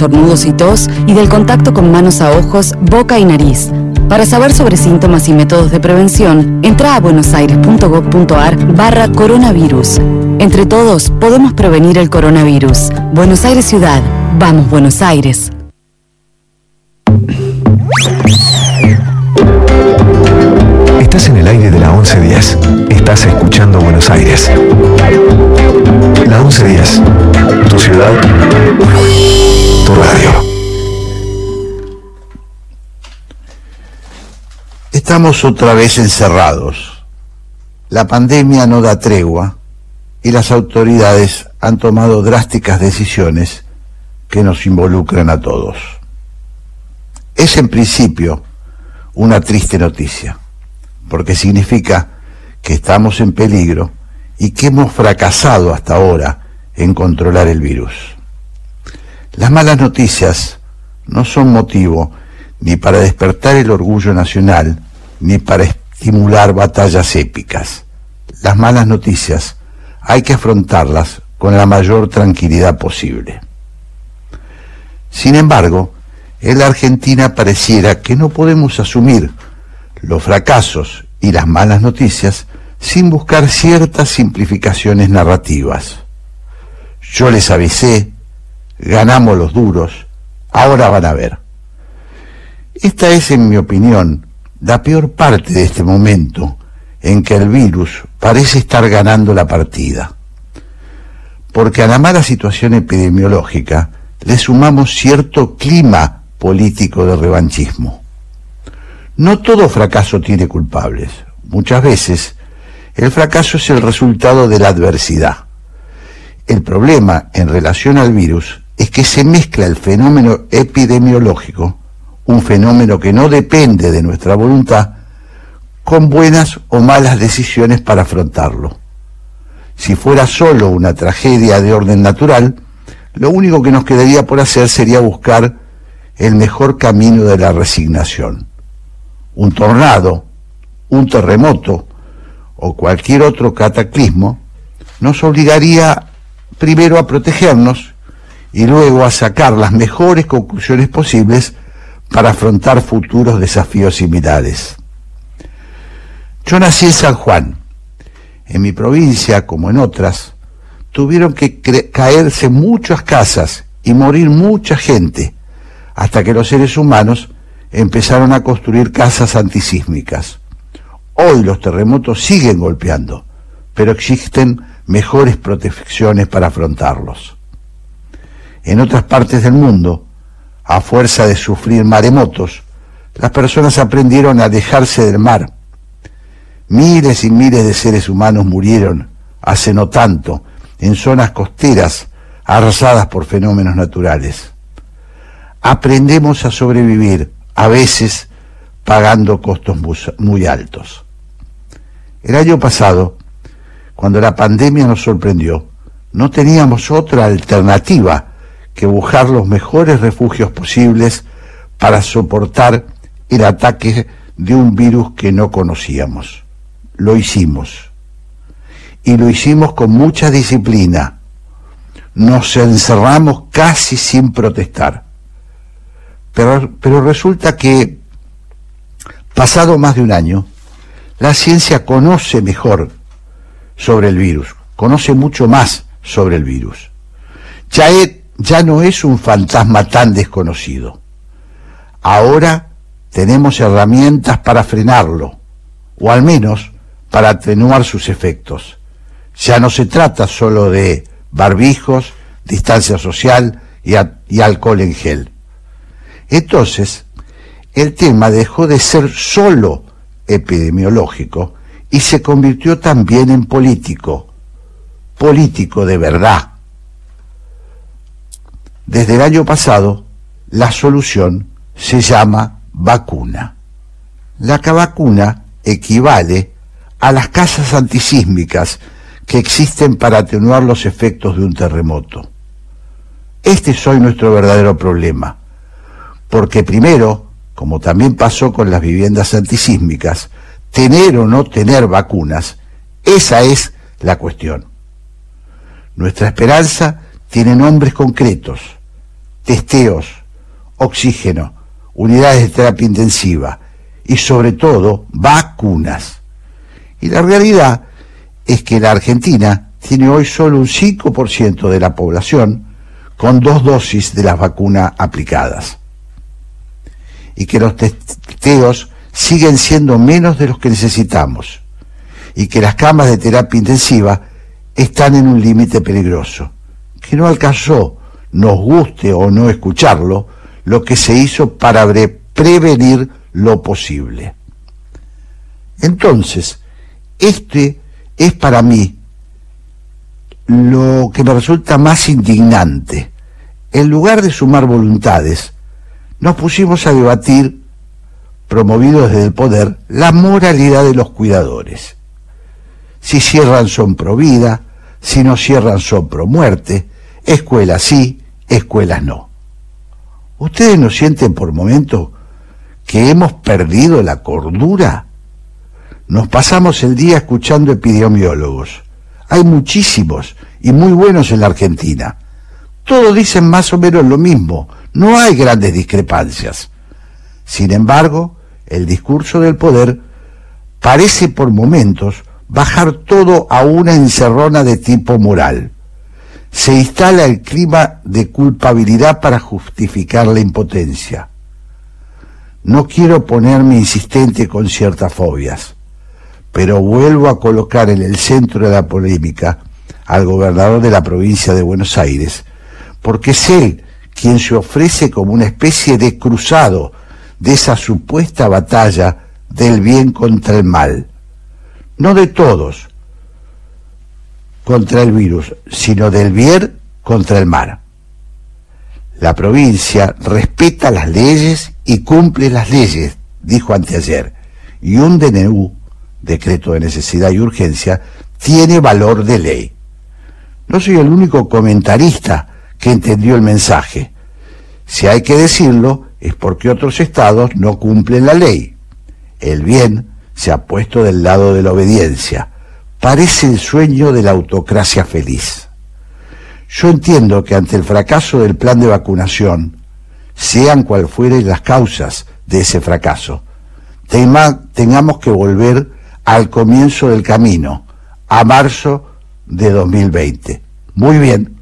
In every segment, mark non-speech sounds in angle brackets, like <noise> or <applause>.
estornudos y tos y del contacto con manos a ojos, boca y nariz. Para saber sobre síntomas y métodos de prevención, entra a buenosaires.gov.ar barra coronavirus. Entre todos podemos prevenir el coronavirus. Buenos Aires Ciudad. Vamos Buenos Aires. Estás en el aire de la 1110. Estás escuchando Buenos Aires. La 1110. Tu ciudad. Radio. Estamos otra vez encerrados. La pandemia no da tregua y las autoridades han tomado drásticas decisiones que nos involucran a todos. Es en principio una triste noticia porque significa que estamos en peligro y que hemos fracasado hasta ahora en controlar el virus. Las malas noticias no son motivo ni para despertar el orgullo nacional, ni para estimular batallas épicas. Las malas noticias hay que afrontarlas con la mayor tranquilidad posible. Sin embargo, en la Argentina pareciera que no podemos asumir los fracasos y las malas noticias sin buscar ciertas simplificaciones narrativas. Yo les avisé, ganamos los duros, ahora van a ver. Esta es, en mi opinión, la peor parte de este momento en que el virus parece estar ganando la partida. Porque a la mala situación epidemiológica le sumamos cierto clima político de revanchismo. No todo fracaso tiene culpables. Muchas veces el fracaso es el resultado de la adversidad. El problema en relación al virus es que se mezcla el fenómeno epidemiológico, un fenómeno que no depende de nuestra voluntad, con buenas o malas decisiones para afrontarlo. Si fuera solo una tragedia de orden natural, lo único que nos quedaría por hacer sería buscar el mejor camino de la resignación un tornado, un terremoto o cualquier otro cataclismo, nos obligaría primero a protegernos y luego a sacar las mejores conclusiones posibles para afrontar futuros desafíos similares. Yo nací en San Juan. En mi provincia, como en otras, tuvieron que caerse muchas casas y morir mucha gente, hasta que los seres humanos empezaron a construir casas antisísmicas. Hoy los terremotos siguen golpeando, pero existen mejores protecciones para afrontarlos. En otras partes del mundo, a fuerza de sufrir maremotos, las personas aprendieron a alejarse del mar. Miles y miles de seres humanos murieron hace no tanto en zonas costeras arrasadas por fenómenos naturales. Aprendemos a sobrevivir a veces pagando costos muy altos. El año pasado, cuando la pandemia nos sorprendió, no teníamos otra alternativa que buscar los mejores refugios posibles para soportar el ataque de un virus que no conocíamos. Lo hicimos. Y lo hicimos con mucha disciplina. Nos encerramos casi sin protestar. Pero, resulta que, pasado más de un año, la ciencia conoce mejor sobre el virus, conoce mucho más sobre el virus. Ya, ya no es un fantasma tan desconocido. Ahora tenemos herramientas para frenarlo, o al menos para atenuar sus efectos. Ya no se trata solo de barbijos, distancia social y alcohol en gel. Entonces, el tema dejó de ser solo epidemiológico y se convirtió también en político, político de verdad. Desde el año pasado, la solución se llama vacuna. La vacuna equivale a las casas antisísmicas que existen para atenuar los efectos de un terremoto. Este es hoy nuestro verdadero problema porque primero, como también pasó con las viviendas antisísmicas, tener o no tener vacunas, esa es la cuestión. Nuestra esperanza tiene nombres concretos, testeos, oxígeno, unidades de terapia intensiva y sobre todo vacunas. Y la realidad es que la Argentina tiene hoy solo un 5% de la población con dos dosis de las vacunas aplicadas. Y que los testeos siguen siendo menos de los que necesitamos. Y que las camas de terapia intensiva están en un límite peligroso. Que no alcanzó, nos guste o no escucharlo, lo que se hizo para prevenir lo posible. Entonces, este es para mí lo que me resulta más indignante. En lugar de sumar voluntades, nos pusimos a debatir, promovidos desde el poder, la moralidad de los cuidadores. Si cierran son pro vida, si no cierran son pro muerte, escuelas sí, escuelas no. ¿Ustedes no sienten por momentos que hemos perdido la cordura? Nos pasamos el día escuchando epidemiólogos. Hay muchísimos y muy buenos en la Argentina. Todos dicen más o menos lo mismo, no hay grandes discrepancias. Sin embargo, el discurso del poder parece por momentos bajar todo a una encerrona de tipo moral se instala el clima de culpabilidad para justificar la impotencia. No quiero ponerme insistente con ciertas fobias, pero vuelvo a colocar en el centro de la polémica al gobernador de la provincia de Buenos Aires, porque es él quien se ofrece como una especie de cruzado de esa supuesta batalla del bien contra el mal. No de todos, contra el virus, sino del bien contra el mar. La provincia respeta las leyes y cumple las leyes, dijo anteayer, y un DNU, decreto de necesidad y urgencia, tiene valor de ley. No soy el único comentarista que entendió el mensaje. Si hay que decirlo, es porque otros estados no cumplen la ley. El bien se ha puesto del lado de la obediencia parece el sueño de la autocracia feliz. Yo entiendo que ante el fracaso del plan de vacunación, sean cual fueren las causas de ese fracaso, tengamos que volver al comienzo del camino, a marzo de 2020. Muy bien,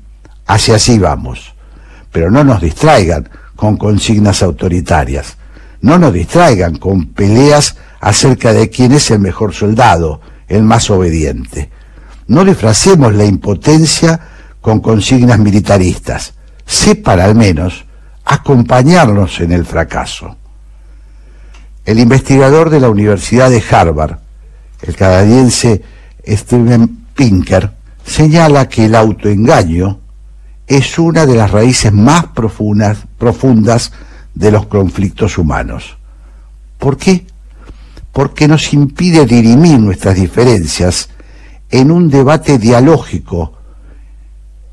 hacia así vamos. Pero no nos distraigan con consignas autoritarias. No nos distraigan con peleas acerca de quién es el mejor soldado, el más obediente. No disfracemos la impotencia con consignas militaristas. Sé para al menos acompañarnos en el fracaso. El investigador de la Universidad de Harvard, el canadiense Steven Pinker, señala que el autoengaño es una de las raíces más profundas, profundas de los conflictos humanos. ¿Por qué? Porque nos impide dirimir nuestras diferencias en un debate dialógico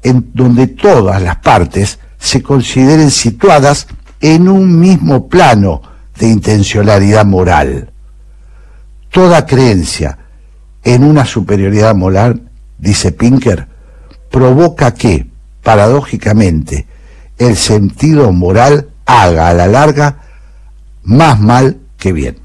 en donde todas las partes se consideren situadas en un mismo plano de intencionalidad moral. Toda creencia en una superioridad moral, dice Pinker, provoca que, paradójicamente, el sentido moral haga a la larga más mal que bien.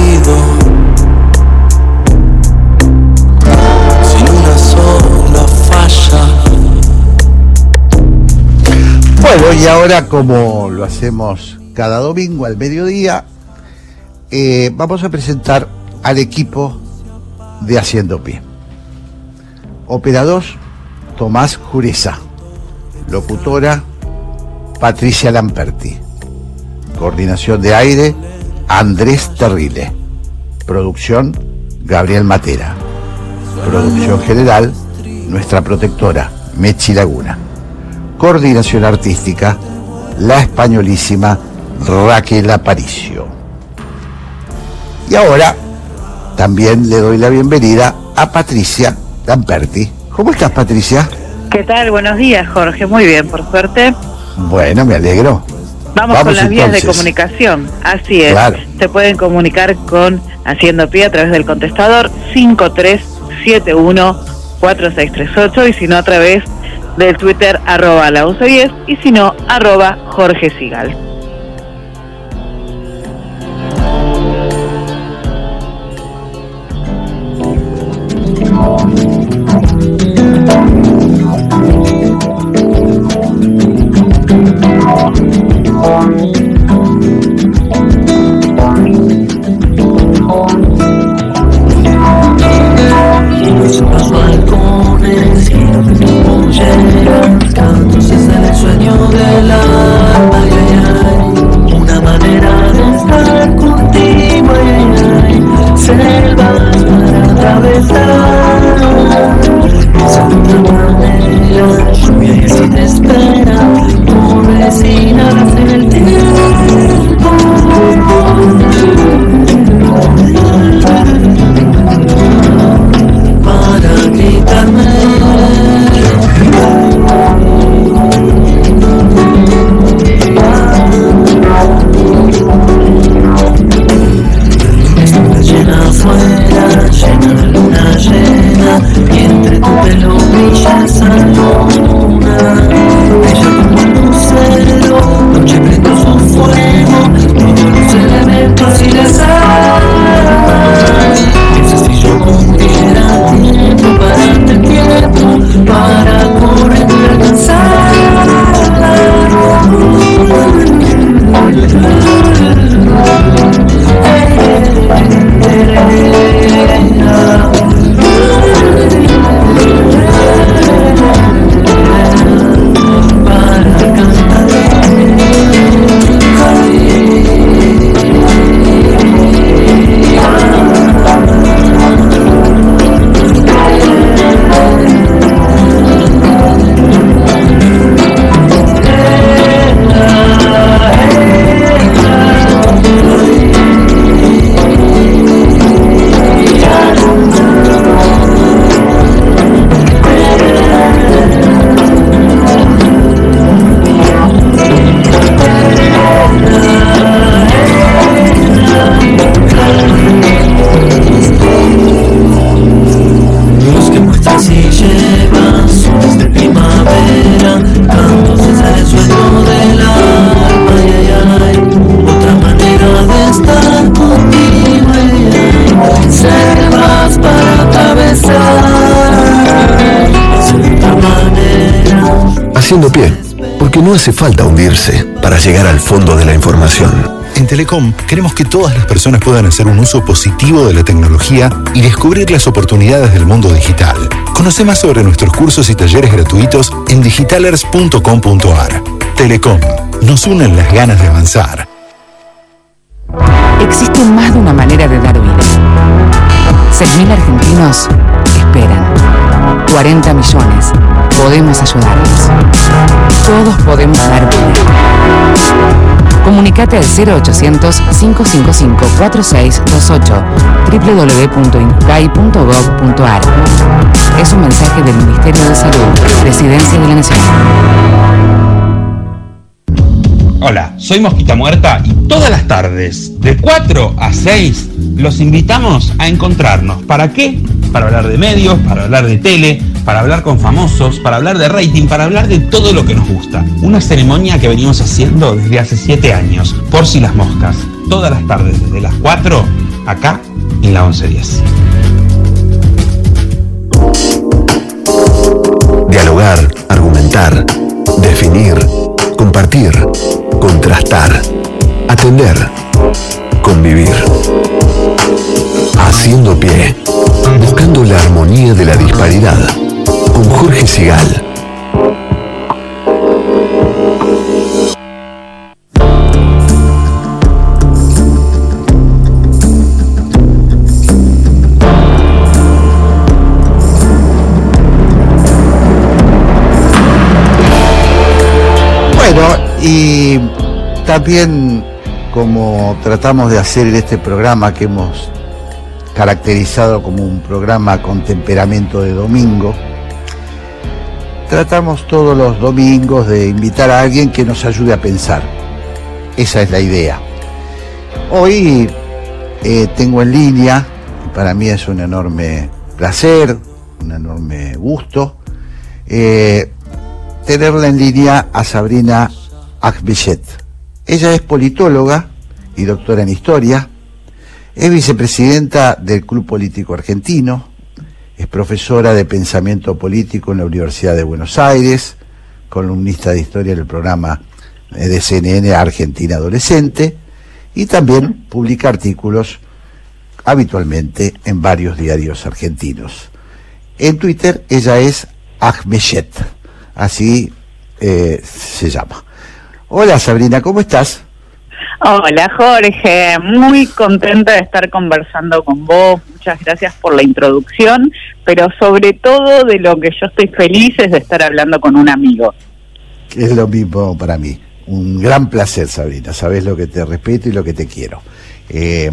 Bueno, y ahora como lo hacemos cada domingo al mediodía, eh, vamos a presentar al equipo de Haciendo Pie. Operador Tomás Jureza. Locutora Patricia Lamperti. Coordinación de aire Andrés Terrile. Producción, Gabriel Matera. Producción general, nuestra protectora, Mechi Laguna. Coordinación artística, la españolísima Raquel Aparicio. Y ahora también le doy la bienvenida a Patricia Lamperti. ¿Cómo estás, Patricia? ¿Qué tal? Buenos días, Jorge. Muy bien, por suerte. Bueno, me alegro. Vamos, con las vías de comunicación. Así es. Se pueden comunicar con Haciendo Pie a través del contestador 5371-4638 y si no a través del Twitter arroba la 1110 y si no arroba Jorge Sigal. No hace falta hundirse para llegar al fondo de la información. En Telecom queremos que todas las personas puedan hacer un uso positivo de la tecnología y descubrir las oportunidades del mundo digital. Conoce más sobre nuestros cursos y talleres gratuitos en digitalers.com.ar. Telecom, nos unen las ganas de avanzar. Existe más de una manera de dar vida. 6.000 argentinos. 40 millones podemos ayudarlos. Todos podemos dar vida. Comunicate al 0800-555-4628 www.incucay.gov.ar Es un mensaje del Ministerio de Salud, Presidencia de la Nación. Hola, soy Mosquita Muerta y todas las tardes, de 4 a 6, los invitamos a encontrarnos. ¿Para qué? Para hablar de medios, para hablar de tele, para hablar con famosos, para hablar de rating, para hablar de todo lo que nos gusta. Una ceremonia que venimos haciendo desde hace 7 años, por si las moscas, todas las tardes desde las 4, acá en la 1110. Dialogar, argumentar, definir, compartir contrastar, atender, convivir. Haciendo pie, Buscando la armonía de la disparidad con Jorge Sigal. Bueno, y también como tratamos de hacer en este programa que hemos caracterizado como un programa con temperamento de domingo, tratamos todos los domingos de invitar a alguien que nos ayude a pensar. Esa es la idea. Hoy eh, tengo en línea, para mí es un enorme placer, un enorme gusto, eh, tenerla en línea a Sabrina Akbichet. Ella es politóloga y doctora en historia, es vicepresidenta del Club Político Argentino, es profesora de pensamiento político en la Universidad de Buenos Aires, columnista de historia en el programa de CNN Argentina Adolescente y también publica artículos habitualmente en varios diarios argentinos. En Twitter ella es Ahmechet, así eh, se llama. Hola Sabrina, ¿cómo estás? Hola Jorge, muy contenta de estar conversando con vos. Muchas gracias por la introducción, pero sobre todo de lo que yo estoy feliz es de estar hablando con un amigo. Es lo mismo para mí. Un gran placer, Sabrina. Sabes lo que te respeto y lo que te quiero. Eh,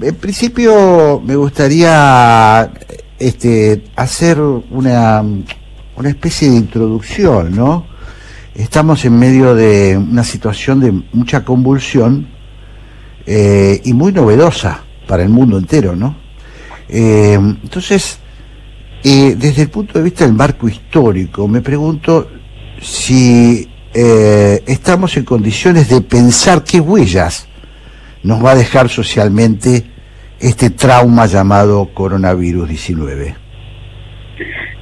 en principio me gustaría este, hacer una, una especie de introducción, ¿no? Estamos en medio de una situación de mucha convulsión eh, y muy novedosa para el mundo entero, ¿no? Eh, entonces, eh, desde el punto de vista del marco histórico, me pregunto si estamos en condiciones de pensar qué huellas nos va a dejar socialmente este trauma llamado coronavirus 19.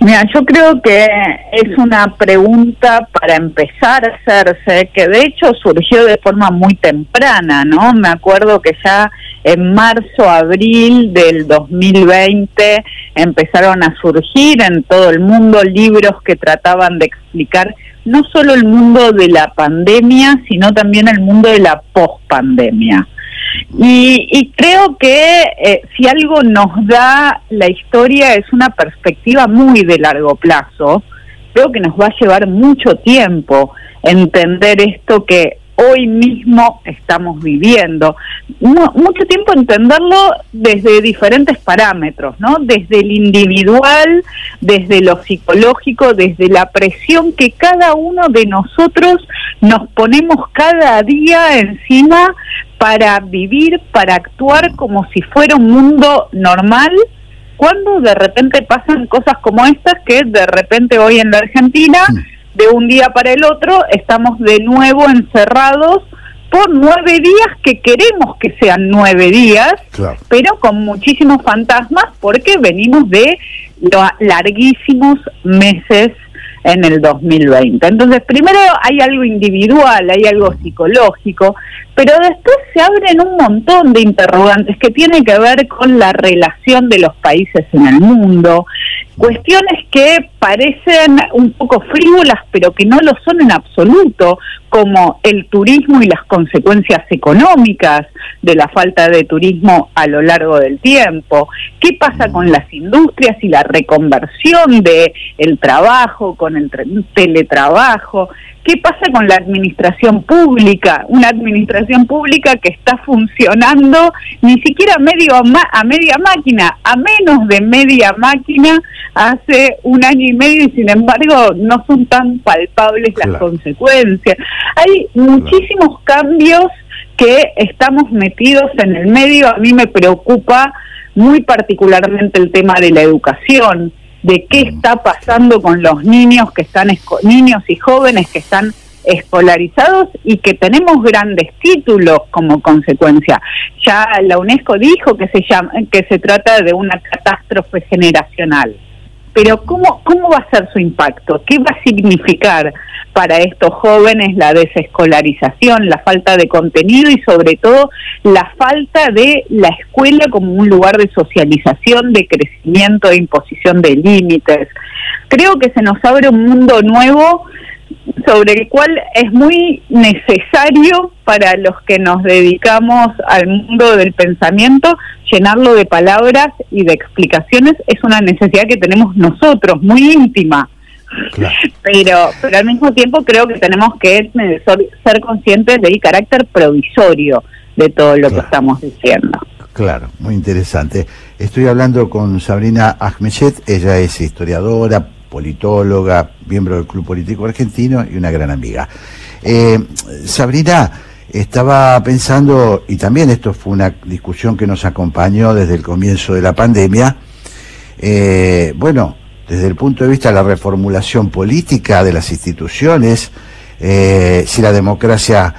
Mira, yo creo que es una pregunta para empezar a hacerse, que de hecho surgió de forma muy temprana, ¿no? Me acuerdo que ya en marzo, abril del 2020 empezaron a surgir en todo el mundo libros que trataban de explicar no solo el mundo de la pandemia, sino también el mundo de la pospandemia. Y, creo que eh, si algo nos da la historia es una perspectiva muy de largo plazo, creo que nos va a llevar mucho tiempo entender esto que hoy mismo estamos viviendo. mucho tiempo entenderlo desde diferentes parámetros, ¿no? Desde el individual, desde lo psicológico, desde la presión que cada uno de nosotros nos ponemos cada día encima para vivir, para actuar como si fuera un mundo normal, cuando de repente pasan cosas como estas que de repente hoy en la Argentina, de un día para el otro, estamos de nuevo encerrados por nueve días que queremos que sean nueve días, pero con muchísimos fantasmas porque venimos de larguísimos meses en el 2020. Entonces, primero hay algo individual, hay algo psicológico, pero después se abren un montón de interrogantes que tienen que ver con la relación de los países en el mundo, cuestiones que parecen un poco frívolas, pero que no lo son en absoluto, como el turismo y las consecuencias económicas de la falta de turismo a lo largo del tiempo, qué pasa con las industrias y la reconversión de el trabajo, con el teletrabajo, ¿Qué pasa con la administración pública? Una administración pública que está funcionando ni siquiera medio a media máquina, a menos de media máquina hace un año y medio y sin embargo no son tan palpables las consecuencias. Hay muchísimos cambios que estamos metidos en el medio. A mí me preocupa muy particularmente el tema de la educación de qué está pasando con los niños que están niños y jóvenes que están escolarizados y que tenemos grandes títulos como consecuencia. Ya la UNESCO dijo que se llama que se trata de una catástrofe generacional. Pero ¿cómo cómo va a ser su impacto? ¿Qué va a significar? para estos jóvenes la desescolarización, la falta de contenido y sobre todo la falta de la escuela como un lugar de socialización, de crecimiento, de imposición de límites. Creo que se nos abre un mundo nuevo sobre el cual es muy necesario para los que nos dedicamos al mundo del pensamiento llenarlo de palabras y de explicaciones es una necesidad que tenemos nosotros, muy íntima <laughs> Pero, pero al mismo tiempo creo que tenemos que ser conscientes del carácter provisorio de todo lo que estamos diciendo. Claro, muy interesante. Estoy hablando con Sabrina Ahmechet, ella es historiadora, politóloga, miembro del Club Político Argentino y una gran amiga. Eh, Sabrina, estaba pensando, y también esto fue una discusión que nos acompañó desde el comienzo de la pandemia, eh, bueno, desde el punto de vista de la reformulación política de las instituciones, eh, si la democracia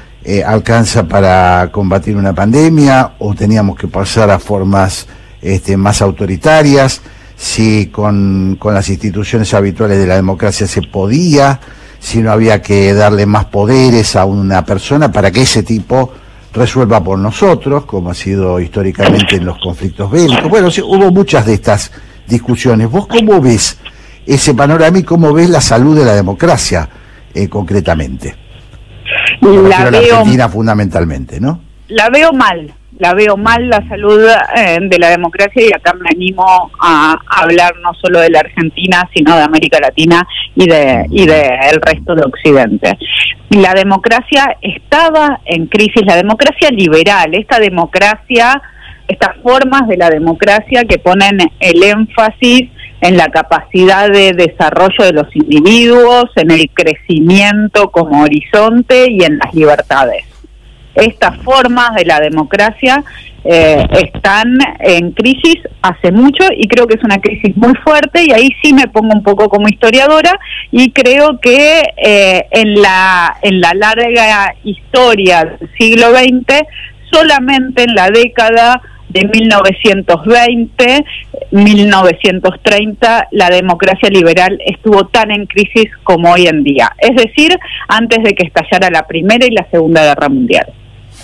alcanza para combatir una pandemia o teníamos que pasar a formas este, más autoritarias, si con, con las instituciones habituales de la democracia se podía, si no había que darle más poderes a una persona para que ese tipo resuelva por nosotros, como ha sido históricamente en los conflictos bélicos. Bueno, hubo muchas de estas discusiones. ¿Vos cómo ves ese panorama y cómo ves la salud de la democracia eh, concretamente? la veo, Argentina fundamentalmente, ¿no? La veo mal, la veo mal la salud eh, de la democracia y acá me animo a, hablar no solo de la Argentina, sino de América Latina y de y de el resto de Occidente. La democracia estaba en crisis, la democracia liberal, esta democracia, estas formas de la democracia que ponen el énfasis en la capacidad de desarrollo de los individuos, en el crecimiento como horizonte y en las libertades. Estas formas de la democracia eh, están en crisis hace mucho y creo que es una crisis muy fuerte y ahí sí me pongo un poco como historiadora y creo que eh, en la en la larga historia del siglo XX solamente en la década de 1920, 1930, la democracia liberal estuvo tan en crisis como hoy en día, es decir, antes de que estallara la Primera y la Segunda Guerra Mundial.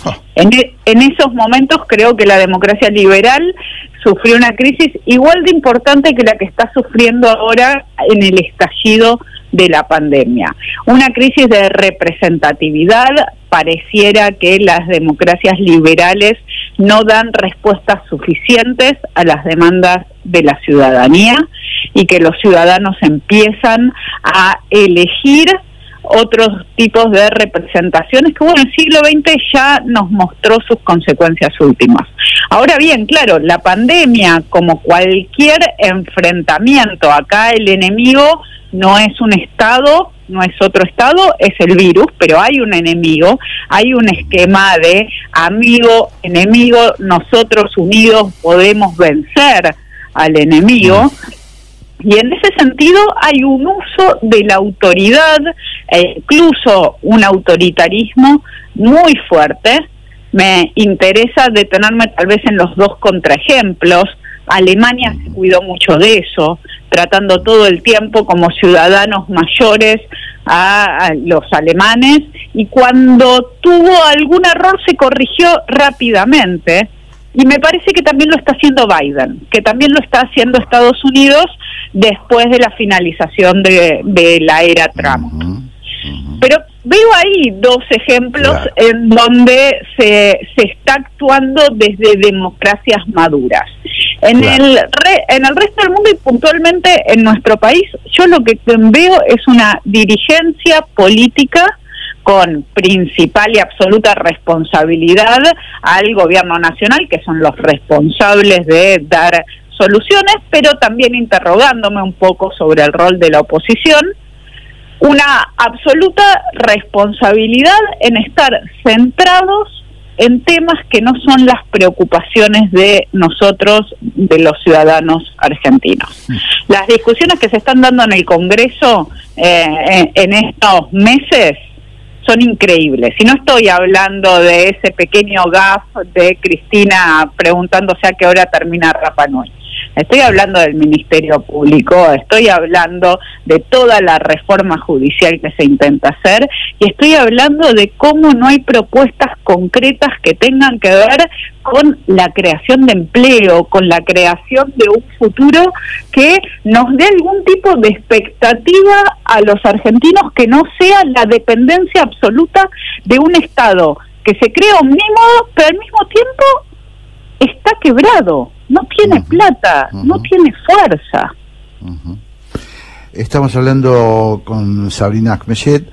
Ah. E, en, esos momentos creo que la democracia liberal sufrió una crisis igual de importante que la que está sufriendo ahora en el estallido de la pandemia. Una crisis de representatividad, pareciera que las democracias liberales no dan respuestas suficientes a las demandas de la ciudadanía y que los ciudadanos empiezan a elegir otros tipos de representaciones que bueno, el siglo XX ya nos mostró sus consecuencias últimas. Ahora bien, claro, la pandemia, como cualquier enfrentamiento, acá el enemigo no es un Estado, no es otro Estado, es el virus, pero hay un enemigo, hay un esquema de amigo, enemigo, nosotros unidos podemos vencer al enemigo. Y en ese sentido hay un uso de la autoridad, e incluso un autoritarismo muy fuerte. Me interesa detenerme tal vez en los dos contraejemplos. Alemania se cuidó mucho de eso, tratando todo el tiempo como ciudadanos mayores a, los alemanes y cuando tuvo algún error se corrigió rápidamente. Y me parece que también lo está haciendo Biden, que también lo está haciendo Estados Unidos después de la finalización de, la era Trump. Pero veo ahí dos ejemplos en donde se, se está actuando desde democracias maduras. En, el en el resto del mundo y puntualmente en nuestro país, yo lo que veo es una dirigencia política con principal y absoluta responsabilidad al gobierno nacional, que son los responsables de dar soluciones, pero también interrogándome un poco sobre el rol de la oposición, una absoluta responsabilidad en estar centrados en temas que no son las preocupaciones de nosotros, de los ciudadanos argentinos. Mm. Las discusiones que se están dando en el Congreso eh, en estos meses son increíbles. Si no estoy hablando de ese pequeño gaf de Cristina preguntándose a qué hora termina Rapa Nui. Estoy hablando del Ministerio Público, estoy hablando de toda la reforma judicial que se intenta hacer y estoy hablando de cómo no hay propuestas concretas que tengan que ver con la creación de empleo, con la creación de un futuro que nos dé algún tipo de expectativa a los argentinos que no sea la dependencia absoluta de un Estado que se crea omnímodo, pero al mismo tiempo está quebrado no tiene plata, no tiene fuerza. Estamos hablando con Sabrina Akmechet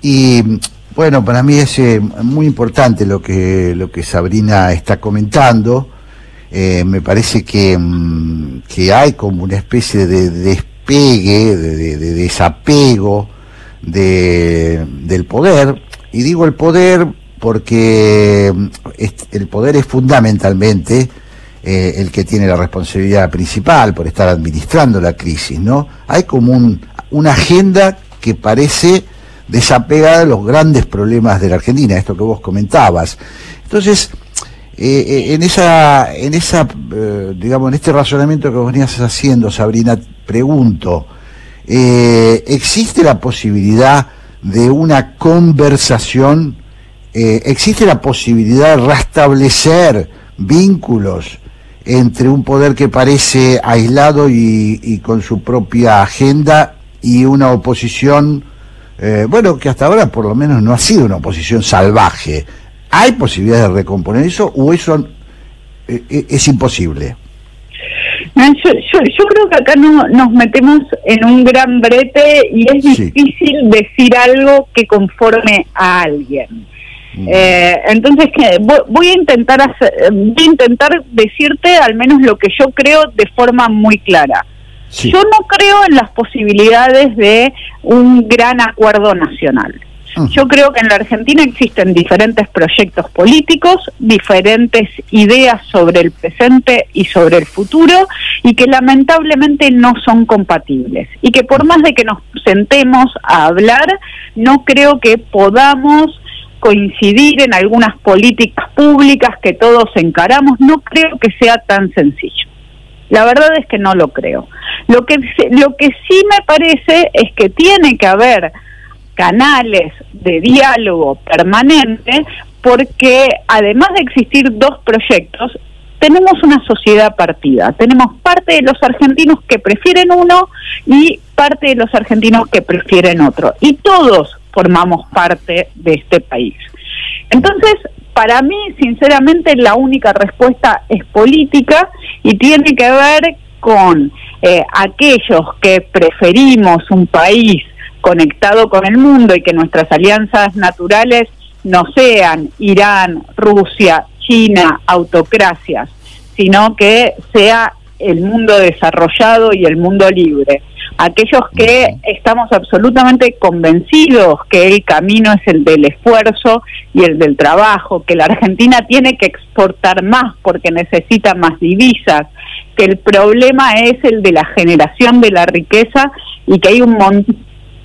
y bueno, para mí es eh, muy importante lo que, lo que Sabrina está comentando. Eh, me parece que, mm, que hay como una especie de despegue, de, desapego de, del poder. Y digo el poder porque mm, el poder es fundamentalmente eh, el que tiene la responsabilidad principal por estar administrando la crisis, ¿no? Hay como un, una agenda que parece desapegada de los grandes problemas de la Argentina, esto que vos comentabas. Entonces, eh, eh, en esa, en esa, digamos, en este razonamiento que vos venías haciendo, Sabrina, pregunto, ¿existe la posibilidad de una conversación? ¿Existe la posibilidad de restablecer vínculos entre un poder que parece aislado y, con su propia agenda y una oposición, eh, bueno, que hasta ahora por lo menos no ha sido una oposición salvaje. ¿Hay posibilidades de recomponer eso o eso eh, eh, es imposible? yo, creo que acá no, nos metemos en un gran brete y es difícil decir algo que conforme a alguien. Mm. Eh, entonces, que voy, a intentar hacer, voy a intentar decirte al menos lo que yo creo de forma muy clara. Yo no creo en las posibilidades de un gran acuerdo nacional. Yo creo que en la Argentina existen diferentes proyectos políticos, diferentes ideas sobre el presente y sobre el futuro y que lamentablemente no son compatibles. Y que por más de que nos sentemos a hablar, no creo que podamos coincidir en algunas políticas públicas que todos encaramos, no creo que sea tan sencillo. La verdad es que no lo creo. Lo que, lo que sí me parece es que tiene que haber canales de diálogo permanente porque además de existir dos proyectos, tenemos una sociedad partida. Tenemos parte de los argentinos que prefieren uno y parte de los argentinos que prefieren otro. Y todos formamos parte de este país. Entonces, para mí, sinceramente, la única respuesta es política y tiene que ver con eh, aquellos que preferimos un país conectado con el mundo y que nuestras alianzas naturales no sean Irán, Rusia, China, autocracias, sino que sea el mundo desarrollado y el mundo libre aquellos que estamos absolutamente convencidos que el camino es el del esfuerzo y el del trabajo, que la Argentina tiene que exportar más porque necesita más divisas, que el problema es el de la generación de la riqueza y que hay un montón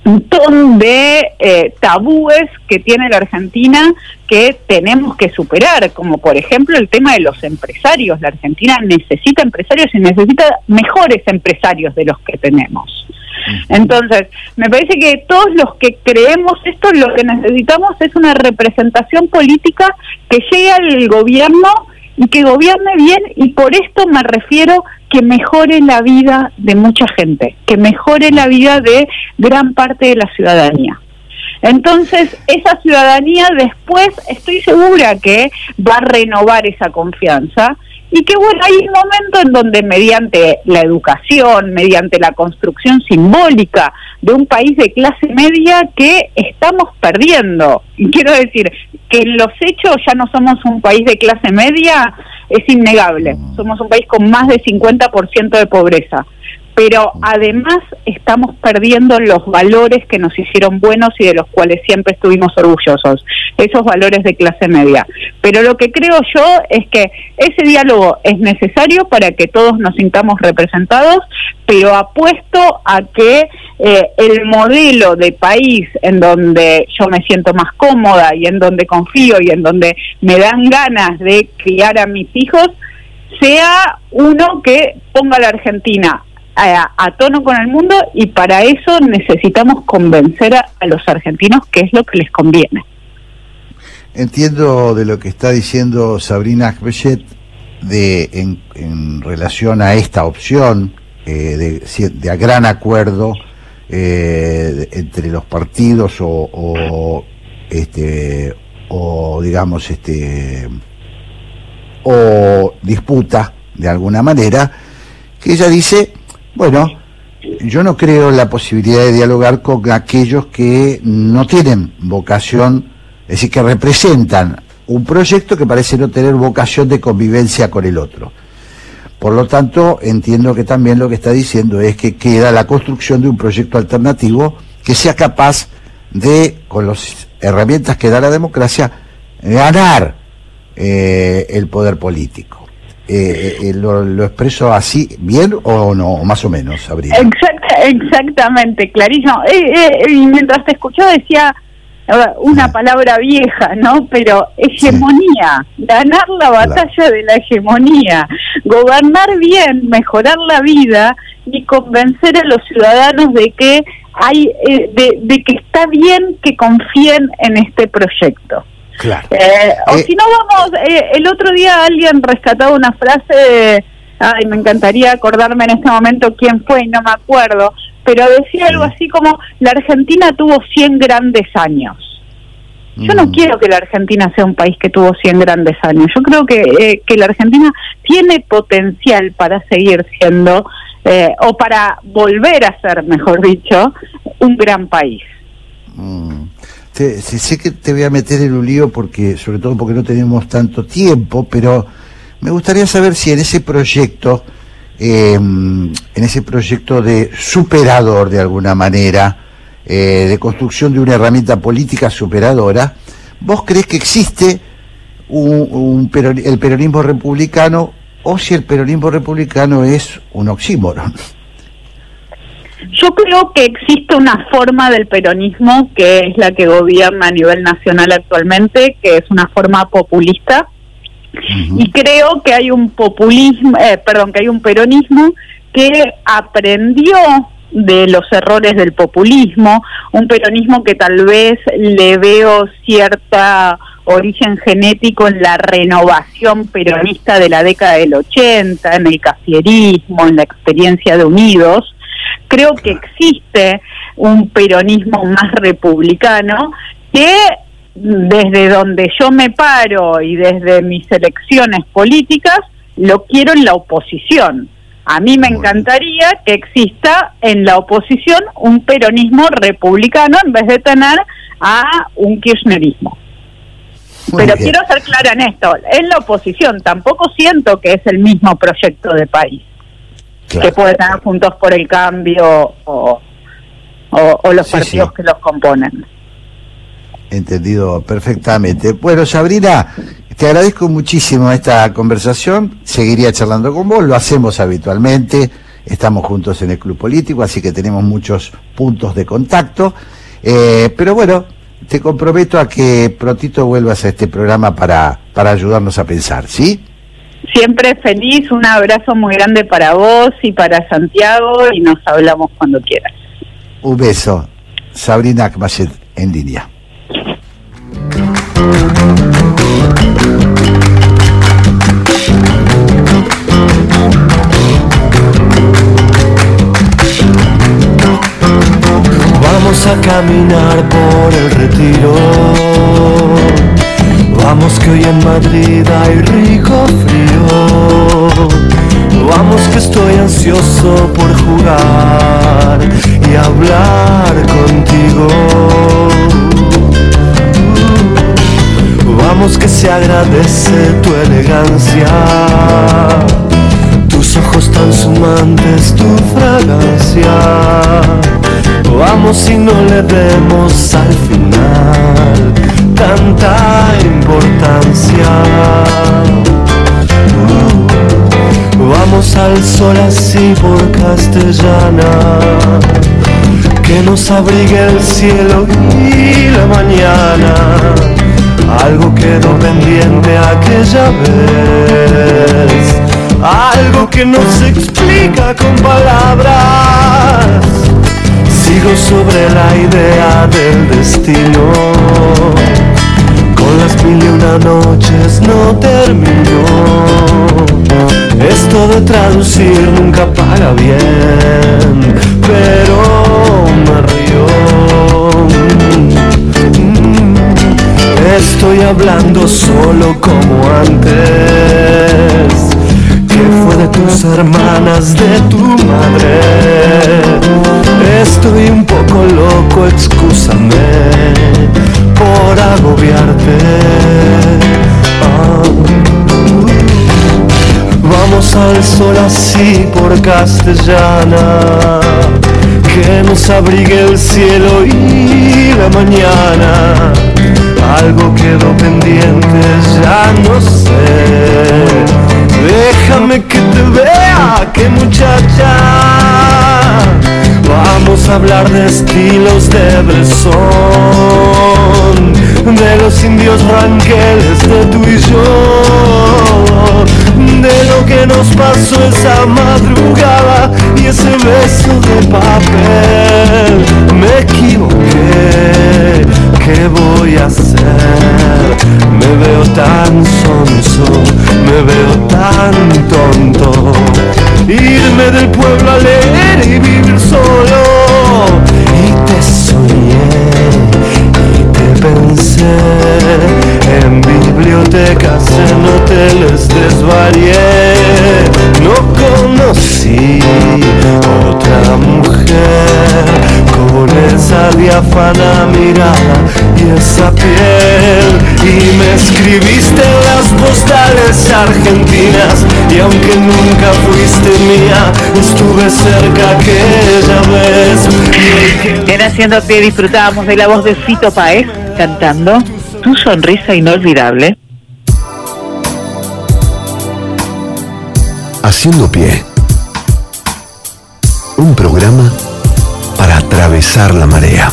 montón de eh, tabúes que tiene la Argentina que tenemos que superar, como por ejemplo el tema de los empresarios. La Argentina necesita empresarios y necesita mejores empresarios de los que tenemos. Entonces, me parece que todos los que creemos esto, lo que necesitamos es una representación política que llegue al gobierno y que gobierne bien y por esto me refiero que mejore la vida de mucha gente, que mejore la vida de gran parte de la ciudadanía. Entonces, esa ciudadanía después estoy segura que va a renovar esa confianza y que bueno, hay un momento en donde mediante la educación, mediante la construcción simbólica de un país de clase media que estamos perdiendo. Y quiero decir que en los hechos ya no somos un país de clase media, es innegable. Somos un país con más de 50% de pobreza pero además estamos perdiendo los valores que nos hicieron buenos y de los cuales siempre estuvimos orgullosos, esos valores de clase media. Pero lo que creo yo es que ese diálogo es necesario para que todos nos sintamos representados, pero apuesto a que eh, el modelo de país en donde yo me siento más cómoda y en donde confío y en donde me dan ganas de criar a mis hijos, sea uno que ponga a la Argentina a, tono con el mundo y para eso necesitamos convencer a, los argentinos que es lo que les conviene. Entiendo de lo que está diciendo Sabrina Akbechet de, en, relación a esta opción eh, de, de, gran acuerdo eh, entre los partidos o, o, este o digamos este o disputa de alguna manera que ella dice bueno, yo no creo la posibilidad de dialogar con aquellos que no tienen vocación, es decir, que representan un proyecto que parece no tener vocación de convivencia con el otro. Por lo tanto, entiendo que también lo que está diciendo es que queda la construcción de un proyecto alternativo que sea capaz de, con las herramientas que da la democracia, ganar eh, el poder político. Eh, eh, lo, expreso así, bien o no, más o menos, Sabrina? exactamente, clarísimo. y mientras te escuchaba decía una palabra vieja, ¿no? Pero hegemonía, ganar la batalla de la hegemonía, gobernar bien, mejorar la vida y convencer a los ciudadanos de que hay, eh, de, que está bien que confíen en este proyecto. Claro. Eh, o eh, si no vamos, el otro día alguien rescataba una frase, ay, me encantaría acordarme en este momento quién fue y no me acuerdo, pero decía algo así como, la Argentina tuvo 100 grandes años. Yo no mm. quiero que la Argentina sea un país que tuvo 100 grandes años. Yo creo que, eh, que la Argentina tiene potencial para seguir siendo, eh, o para volver a ser, mejor dicho, un gran país. Mm. Sé que te voy a meter en un lío porque, sobre todo porque no tenemos tanto tiempo, pero me gustaría saber si en ese proyecto Em, en ese proyecto de superador de alguna manera, eh, de construcción de una herramienta política superadora, ¿vos crees que existe el peronismo republicano o si el peronismo republicano es un oxímoron? <laughs> Yo creo que existe una forma del peronismo que es la que gobierna a nivel nacional actualmente, que es una forma populista, y creo que hay un populismo, eh, perdón, que hay un peronismo que aprendió de los errores del populismo, un peronismo que tal vez le veo cierta origen genético en la renovación peronista de la década del 80, en el casierismo, en la experiencia de Unidos. Creo que existe un peronismo más republicano que desde donde yo me paro y desde mis elecciones políticas, lo quiero en la oposición. A mí me encantaría que exista en la oposición un peronismo republicano en vez de tener a un kirchnerismo. Pero quiero ser clara en esto, en la oposición tampoco siento que es el mismo proyecto de país que puede tener Juntos por el Cambio o, los partidos que los componen. Entendido perfectamente. Bueno, Sabrina, te agradezco muchísimo esta conversación. Seguiría charlando con vos, lo hacemos habitualmente. Estamos juntos en el Club Político, así que tenemos muchos puntos de contacto. Eh, pero bueno, te comprometo a que prontito vuelvas a este programa para, para ayudarnos a pensar, ¿sí? Siempre feliz, un abrazo muy grande para vos y para Santiago y nos hablamos cuando quieras. Un beso. Sabrina Akmashet en línea. Vamos a caminar por el retiro. Vamos que hoy en Madrid hay rico frío. Vamos que estoy ansioso por jugar y hablar contigo. Vamos que se agradece tu elegancia, tus ojos tan sumantes, tu fragancia. Vamos y no le demos al final tanta importancia. vamos al sol así por castellana, que nos abrigue el cielo y la mañana algo quedó pendiente aquella vez, algo que no se explica con palabras. Sigo sobre la idea del destino, con las mil y una noches no terminó. Esto de traducir nunca paga bien, pero me río. Estoy hablando solo como antes, de tus hermanas, de tu madre. Estoy un poco loco, excúsame por agobiarte. Ah. Vamos al sol así por castellana, que nos abrigue el cielo y la mañana. Algo quedó pendiente, ya no sé. Déjame que te vea, que muchacha. Vamos a hablar de estilos de Bresson, de los indios ranqueles de tú y yo, de lo que nos pasó esa madrugada y ese beso de papel. Me equivoqué, ¿qué voy a hacer? Me veo tan sonso, me veo tan tonto. Irme del pueblo a leer y vivir solo. Y te soñé y te pensé en bibliotecas, en hoteles desvarié. No conocí otra mujer con esa diafana mirada y esa piel. Y me escribiste en las postales argentinas y aunque nunca fuiste mía, estuve cerca aquella vez. En Haciendo Pie disfrutábamos de la voz de Fito Paez cantando Tu sonrisa inolvidable. Haciendo pie. Un programa para atravesar la marea.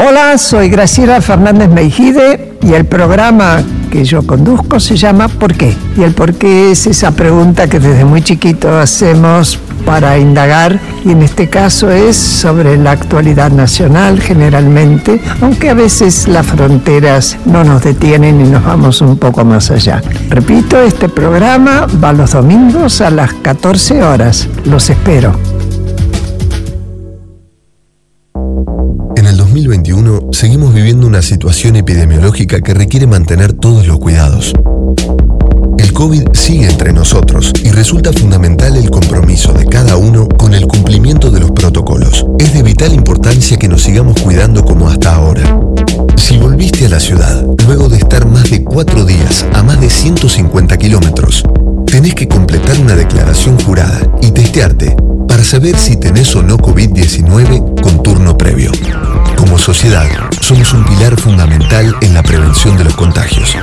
Hola, soy Graciela Fernández Meijide y el programa que yo conduzco se llama ¿Por qué? Y el por qué es esa pregunta que desde muy chiquito hacemos para indagar y en este caso es sobre la actualidad nacional generalmente, aunque a veces las fronteras no nos detienen y nos vamos un poco más allá. Repito, este programa va los domingos a las 14 horas. Los espero. 2021 seguimos viviendo una situación epidemiológica que requiere mantener todos los cuidados. El COVID sigue entre nosotros y resulta fundamental el compromiso de cada uno con el cumplimiento de los protocolos. Es de vital importancia que nos sigamos cuidando como hasta ahora. Si volviste a la ciudad luego de estar más de cuatro días a más de 150 kilómetros, tenés que completar una declaración jurada y testearte para saber si tenés o no COVID-19 con turno previo. Sociedad, somos un pilar fundamental en la prevención de los contagios.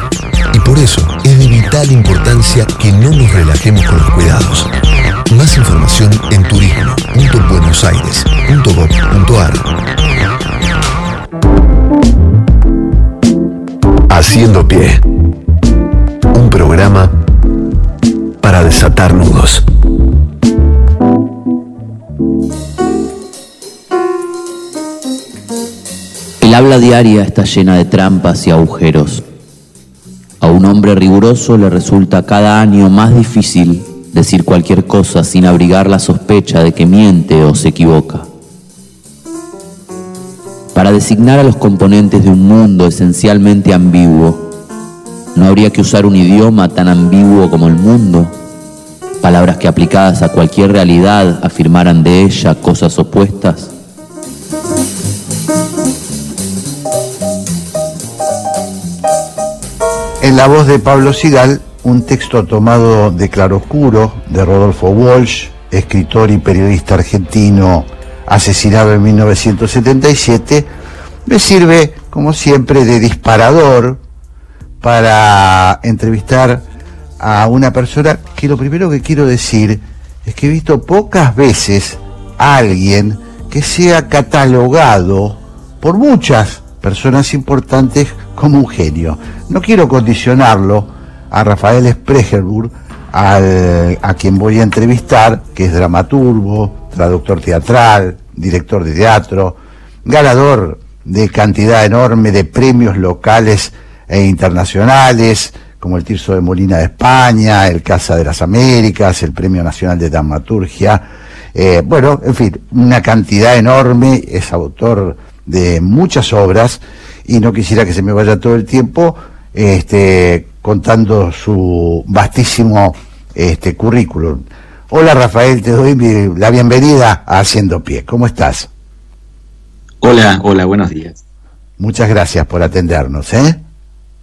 Y por eso es de vital importancia que no nos relajemos con los cuidados. Más información en turismo.buenosaires.gov.ar Haciendo pie. Un programa para desatar nudos. Habla diaria está llena de trampas y agujeros. A un hombre riguroso le resulta cada año más difícil decir cualquier cosa sin abrigar la sospecha de que miente o se equivoca. Para designar a los componentes de un mundo esencialmente ambiguo, no habría que usar un idioma tan ambiguo como el mundo, palabras que aplicadas a cualquier realidad afirmaran de ella cosas opuestas. La voz de Pablo Sigal, un texto tomado de Claroscuro de Rodolfo Walsh, escritor y periodista argentino asesinado en 1977, me sirve, como siempre, de disparador para entrevistar a una persona que lo primero que quiero decir es que he visto pocas veces a alguien que sea catalogado por muchas personas importantes como un genio. No quiero condicionarlo a Rafael Spregelburg al, a quien voy a entrevistar, que es dramaturgo, traductor teatral, director de teatro, ganador de cantidad enorme de premios locales e internacionales, como el Tirso de Molina de España, el Casa de las Américas, el Premio Nacional de Dramaturgia. Eh, bueno, en fin, una cantidad enorme, es autor de muchas obras y no quisiera que se me vaya todo el tiempo este, contando su vastísimo este, currículum. Hola Rafael, te doy la bienvenida a Haciendo Pie. ¿Cómo estás? Hola, hola, buenos días. Muchas gracias por atendernos, ¿eh?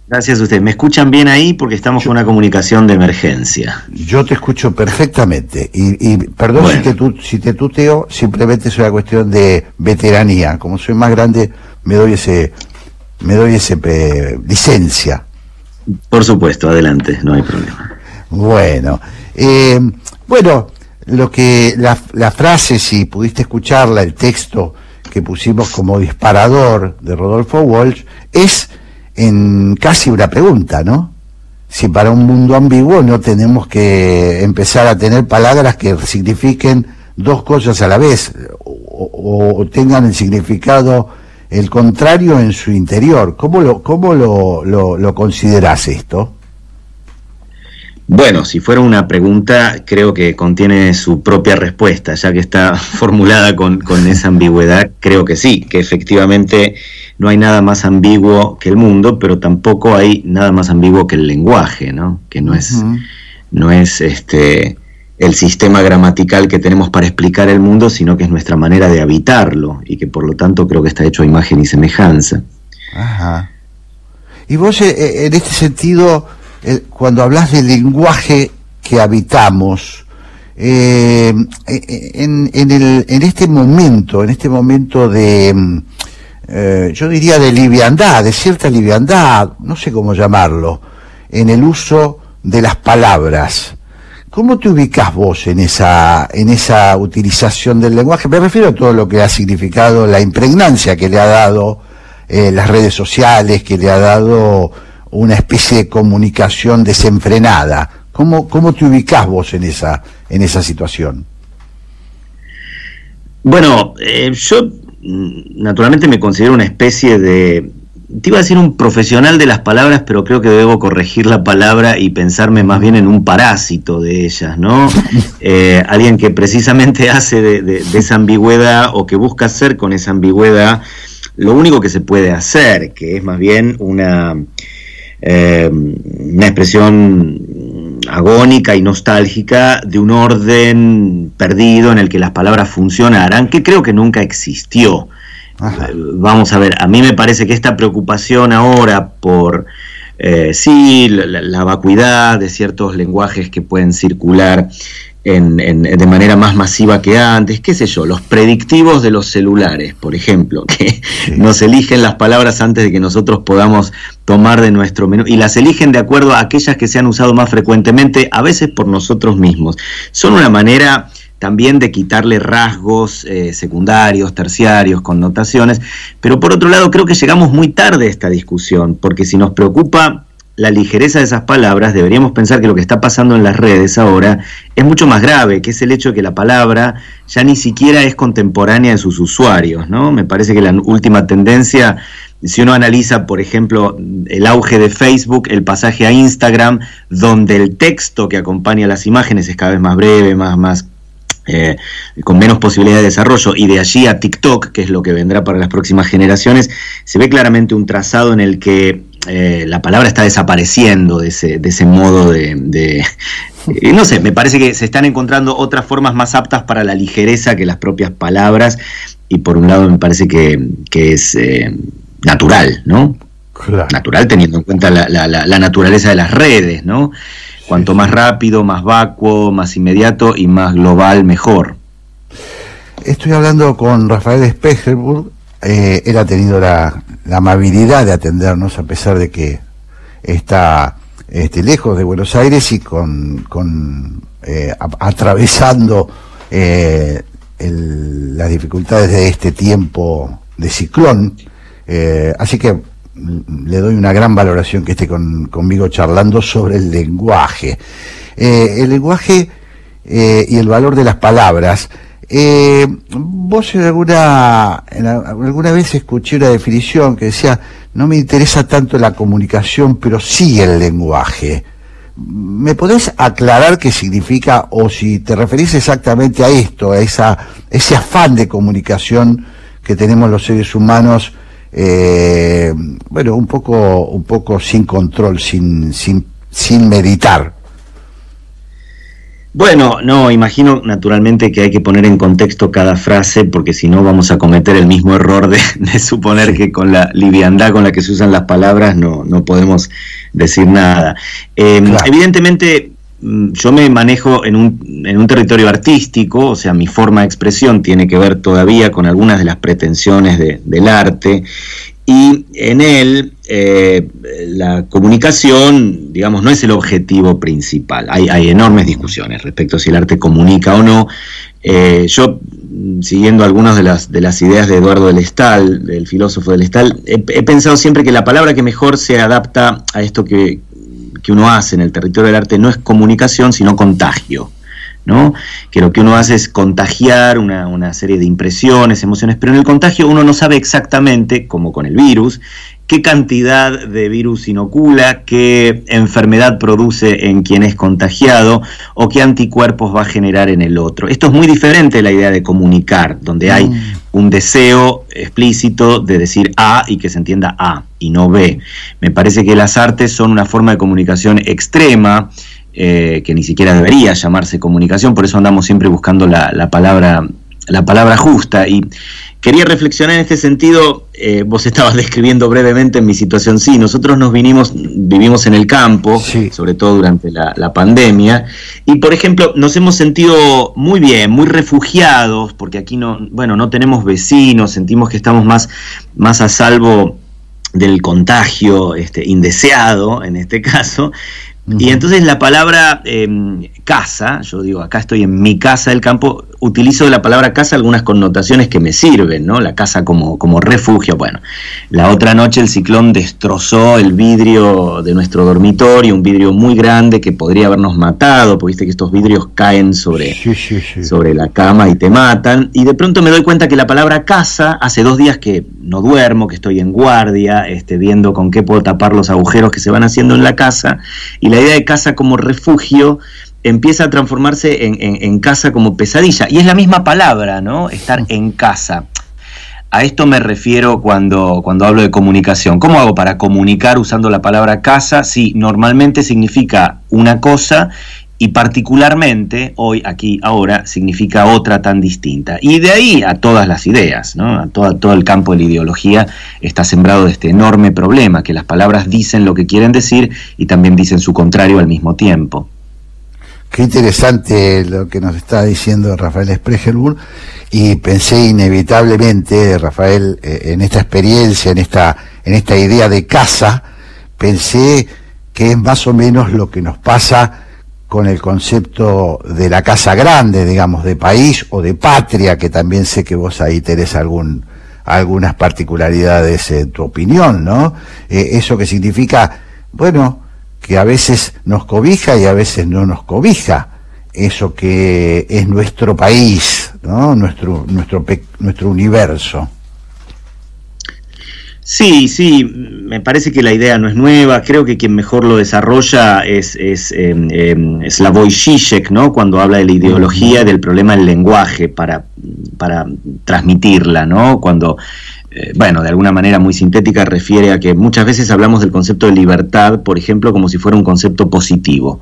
Gracias a usted. ¿Me escuchan bien ahí? Porque estamos con una comunicación de emergencia. Yo te escucho perfectamente. Y, perdón si, te, si te tuteo, simplemente es una cuestión de veteranía. Como soy más grande, me doy ese, me doy ese eh, licencia. Por supuesto, adelante, no hay problema. Bueno, eh, bueno, lo que la, la frase, si pudiste escucharla, el texto que pusimos como disparador de Rodolfo Walsh, es en casi una pregunta, ¿no? Si para un mundo ambiguo no tenemos que empezar a tener palabras que signifiquen dos cosas a la vez o, tengan el significado el contrario en su interior. ¿Cómo lo, cómo lo, lo, lo consideras esto? Bueno, si fuera una pregunta, creo que contiene su propia respuesta, ya que está <laughs> formulada con, con, esa ambigüedad, creo que sí, que efectivamente no hay nada más ambiguo que el mundo, pero tampoco hay nada más ambiguo que el lenguaje, ¿no? Que no es, no es este el sistema gramatical que tenemos para explicar el mundo, sino que es nuestra manera de habitarlo, y que por lo tanto creo que está hecho a imagen y semejanza. Ajá. Y vos, eh, eh, en este sentido, cuando hablas del lenguaje que habitamos, eh, en, en, este momento, en este momento de, mm, eh, yo diría de liviandad, de cierta liviandad, no sé cómo llamarlo, en el uso de las palabras. ¿Cómo te ubicas vos en esa, en esa utilización del lenguaje? Me refiero a todo lo que ha significado la impregnancia que le ha dado eh, las redes sociales, que le ha dado una especie de comunicación desenfrenada. ¿Cómo, cómo te ubicás vos en esa, en esa situación? Bueno, eh, yo mm, naturalmente me considero una especie de, te iba a decir un profesional de las palabras, pero creo que debo corregir la palabra y pensarme más bien en un parásito de ellas, ¿no? <laughs> Eh, alguien que precisamente hace de, esa ambigüedad o que busca hacer con esa ambigüedad lo único que se puede hacer, que es más bien una eh, una expresión agónica y nostálgica de un orden perdido en el que las palabras funcionaran, que creo que nunca existió. Eh, vamos a ver, a mí me parece que esta preocupación ahora por, eh, sí, la, vacuidad de ciertos lenguajes que pueden circular en, de manera más masiva que antes, qué sé yo, los predictivos de los celulares, por ejemplo, <laughs> que nos eligen las palabras antes de que nosotros podamos tomar de nuestro menú y las eligen de acuerdo a aquellas que se han usado más frecuentemente, a veces por nosotros mismos. Son una manera también de quitarle rasgos eh, secundarios, terciarios, connotaciones, pero por otro lado creo que llegamos muy tarde a esta discusión, porque si nos preocupa la ligereza de esas palabras, deberíamos pensar que lo que está pasando en las redes ahora es mucho más grave, que es el hecho de que la palabra ya ni siquiera es contemporánea de sus usuarios, ¿no? Me parece que la última tendencia, si uno analiza, por ejemplo, el auge de Facebook, el pasaje a Instagram, donde el texto que acompaña las imágenes es cada vez más breve, más, más eh, con menos posibilidad de desarrollo, y de allí a TikTok, que es lo que vendrá para las próximas generaciones, se ve claramente un trazado en el que eh, la palabra está desapareciendo de ese, de ese modo de, eh, no sé, me parece que se están encontrando otras formas más aptas para la ligereza que las propias palabras y por un lado me parece que, es eh, natural, ¿no? Natural teniendo en cuenta la, la, naturaleza de las redes, ¿no? Cuanto más rápido, más vacuo, más inmediato y más global, mejor. Estoy hablando con Rafael Spegelburg, él ha tenido la, la amabilidad de atendernos a pesar de que está este, lejos de Buenos Aires y con, con eh, atravesando eh, las dificultades de este tiempo de ciclón. Eh, así que le doy una gran valoración que esté conmigo charlando sobre el lenguaje. Eh, el lenguaje eh, y el valor de las palabras. Eh, vos en alguna, alguna vez escuché una definición que decía, no me interesa tanto la comunicación, pero sí el lenguaje. ¿Me podés aclarar qué significa o si te referís exactamente a esto, a esa, ese afán de comunicación que tenemos los seres humanos, eh, bueno, un poco, un poco sin control, sin, sin, sin meditar? Bueno, no, imagino naturalmente que hay que poner en contexto cada frase porque si no vamos a cometer el mismo error de, <laughs> suponer que con la liviandad con la que se usan las palabras no, no podemos decir nada. Em, evidentemente yo me manejo en un, en un territorio artístico, o sea, mi forma de expresión tiene que ver todavía con algunas de las pretensiones del arte y en él eh, la comunicación, digamos, no es el objetivo principal. Hay, enormes discusiones respecto a si el arte comunica o no. Eh, yo, siguiendo algunas de las, de las ideas de Eduardo del Estal, del filósofo del Estal, he, pensado siempre que la palabra que mejor se adapta a esto que, que uno hace en el territorio del arte no es comunicación, sino contagio. ¿No? que lo que uno hace es contagiar una, serie de impresiones, emociones, pero en el contagio uno no sabe exactamente, como con el virus, qué cantidad de virus inocula, qué enfermedad produce en quien es contagiado o qué anticuerpos va a generar en el otro. Esto es muy diferente de la idea de comunicar, donde hay mm. un deseo explícito de decir A y que se entienda A y no B. Me parece que las artes son una forma de comunicación extrema eh, que ni siquiera debería llamarse comunicación, por eso andamos siempre buscando la, palabra, la palabra justa. Y quería reflexionar en este sentido, eh, vos estabas <laughs> describiendo brevemente mi situación, sí, nosotros nos vinimos, vivimos en el campo, sobre todo durante la, pandemia, y por ejemplo, nos hemos sentido muy bien, muy refugiados, porque aquí no, bueno, no tenemos vecinos, sentimos que estamos más, más a salvo del contagio este, indeseado en este <laughs> caso, y entonces la palabra em, casa, yo digo, acá estoy en mi casa del campo, utilizo la palabra casa algunas connotaciones que me sirven, ¿no? La casa como, como refugio. Bueno, la otra noche el ciclón destrozó el vidrio de nuestro dormitorio, un vidrio muy grande que podría habernos matado, porque viste que estos vidrios caen sobre, sobre la cama y te matan. Y de pronto me doy cuenta que la palabra casa, hace dos días que no duermo, que estoy en guardia, este, viendo con qué puedo tapar los agujeros que se van haciendo en la casa, y la idea de casa como refugio empieza a transformarse en, casa como pesadilla. Y es la misma palabra, ¿no? Estar en casa. A esto me refiero cuando, cuando hablo de comunicación. ¿Cómo hago para comunicar usando la palabra casa? Sí, normalmente significa una cosa y particularmente hoy, aquí, ahora, significa otra tan distinta. Y de ahí a todas las ideas, ¿no? a todo, el campo de la ideología está sembrado de este enorme problema, que las palabras dicen lo que quieren decir y también dicen su contrario al mismo tiempo. Qué interesante lo que nos está diciendo Rafael Spregelburg y pensé inevitablemente, Rafael, eh, en esta experiencia, en esta, en esta idea de casa, pensé que es más o menos lo que nos pasa con el concepto de la casa grande, digamos, de país o de patria, que también sé que vos ahí tenés algún, algunas particularidades en tu opinión, ¿no? Eh, eso que significa, bueno, que a veces nos cobija y a veces no nos cobija, eso que es nuestro país, ¿no? Nuestro, nuestro, nuestro universo. Sí, sí, me parece que la idea no es nueva, creo que quien mejor lo desarrolla es, es eh, Slavoj ¿no? cuando habla de la ideología del problema del lenguaje para, para transmitirla, ¿no? cuando, eh, bueno, de alguna manera muy sintética refiere a que muchas veces hablamos del concepto de libertad, por ejemplo, como si fuera un concepto positivo,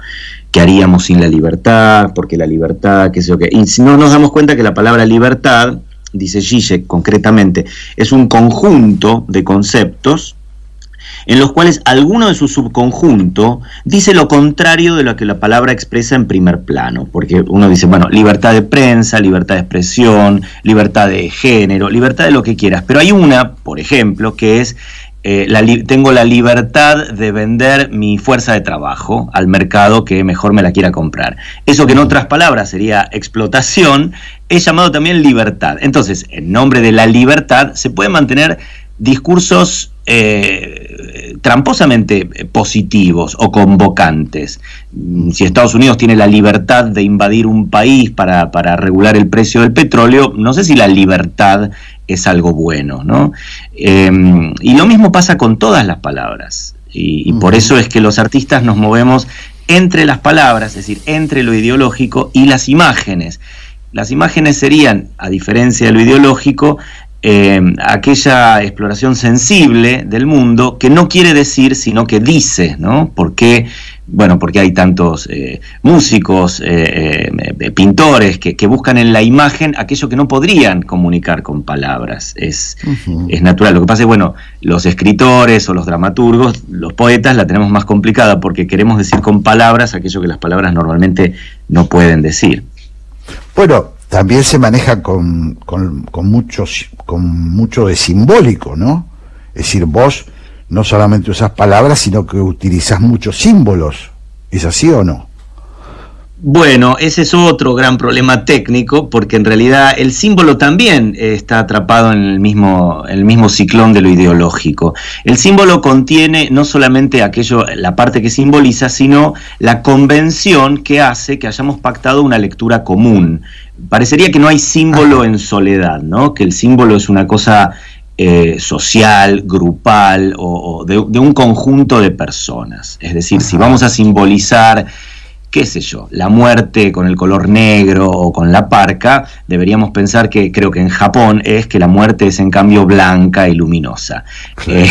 que haríamos sin la libertad, porque la libertad, qué sé yo qué, y si no nos damos cuenta que la palabra libertad dice Zizek concretamente, es un conjunto de conceptos en los cuales alguno de su subconjunto dice lo contrario de lo que la palabra expresa en primer plano, porque uno dice, bueno, libertad de prensa, libertad de expresión, libertad de género, libertad de lo que quieras, pero hay una, por ejemplo, que es eh, tengo la libertad de vender mi fuerza de trabajo al mercado que mejor me la quiera comprar. Eso que en otras palabras sería explotación, es llamado también libertad. Entonces, en nombre de la libertad se pueden mantener discursos eh, tramposamente positivos o convocantes. Mm, Si Estados Unidos tiene la libertad de invadir un país para, para regular el precio del petróleo, no sé si la libertad es algo bueno, ¿no? Eh, y lo mismo pasa con todas las palabras. Y, y por eso es que los artistas nos movemos entre las palabras, es decir, entre lo ideológico y las imágenes. Las imágenes serían, a diferencia de lo ideológico, eh, aquella exploración sensible del mundo que no quiere decir, sino que dice, ¿no? Porque, bueno, porque hay tantos eh, músicos, eh, eh, pintores que, que buscan en la imagen aquello que no podrían comunicar con palabras. Es, es natural. Lo que pasa es, bueno, los escritores o los dramaturgos, los poetas, la tenemos más complicada porque queremos decir con palabras aquello que las palabras normalmente no pueden decir. Bueno, también se maneja con, con, con, muchos, con mucho de simbólico, ¿no? Es decir, vos no solamente usas palabras, sino que utilizás muchos símbolos. ¿Es así o no? Bueno, ese es otro gran problema técnico, porque en realidad el símbolo también está atrapado en el mismo, el mismo ciclón de lo ideológico. El símbolo contiene no solamente aquello, la parte que simboliza, sino la convención que hace que hayamos pactado una lectura común. Parecería que no hay símbolo en soledad, ¿no? Que el símbolo es una cosa eh, social, grupal o, o de, de, un conjunto de personas. Es decir, si vamos a simbolizar qué sé yo, la muerte con el color negro o con la parca, deberíamos pensar que creo que en Japón es que la muerte es en cambio blanca y luminosa. Claro.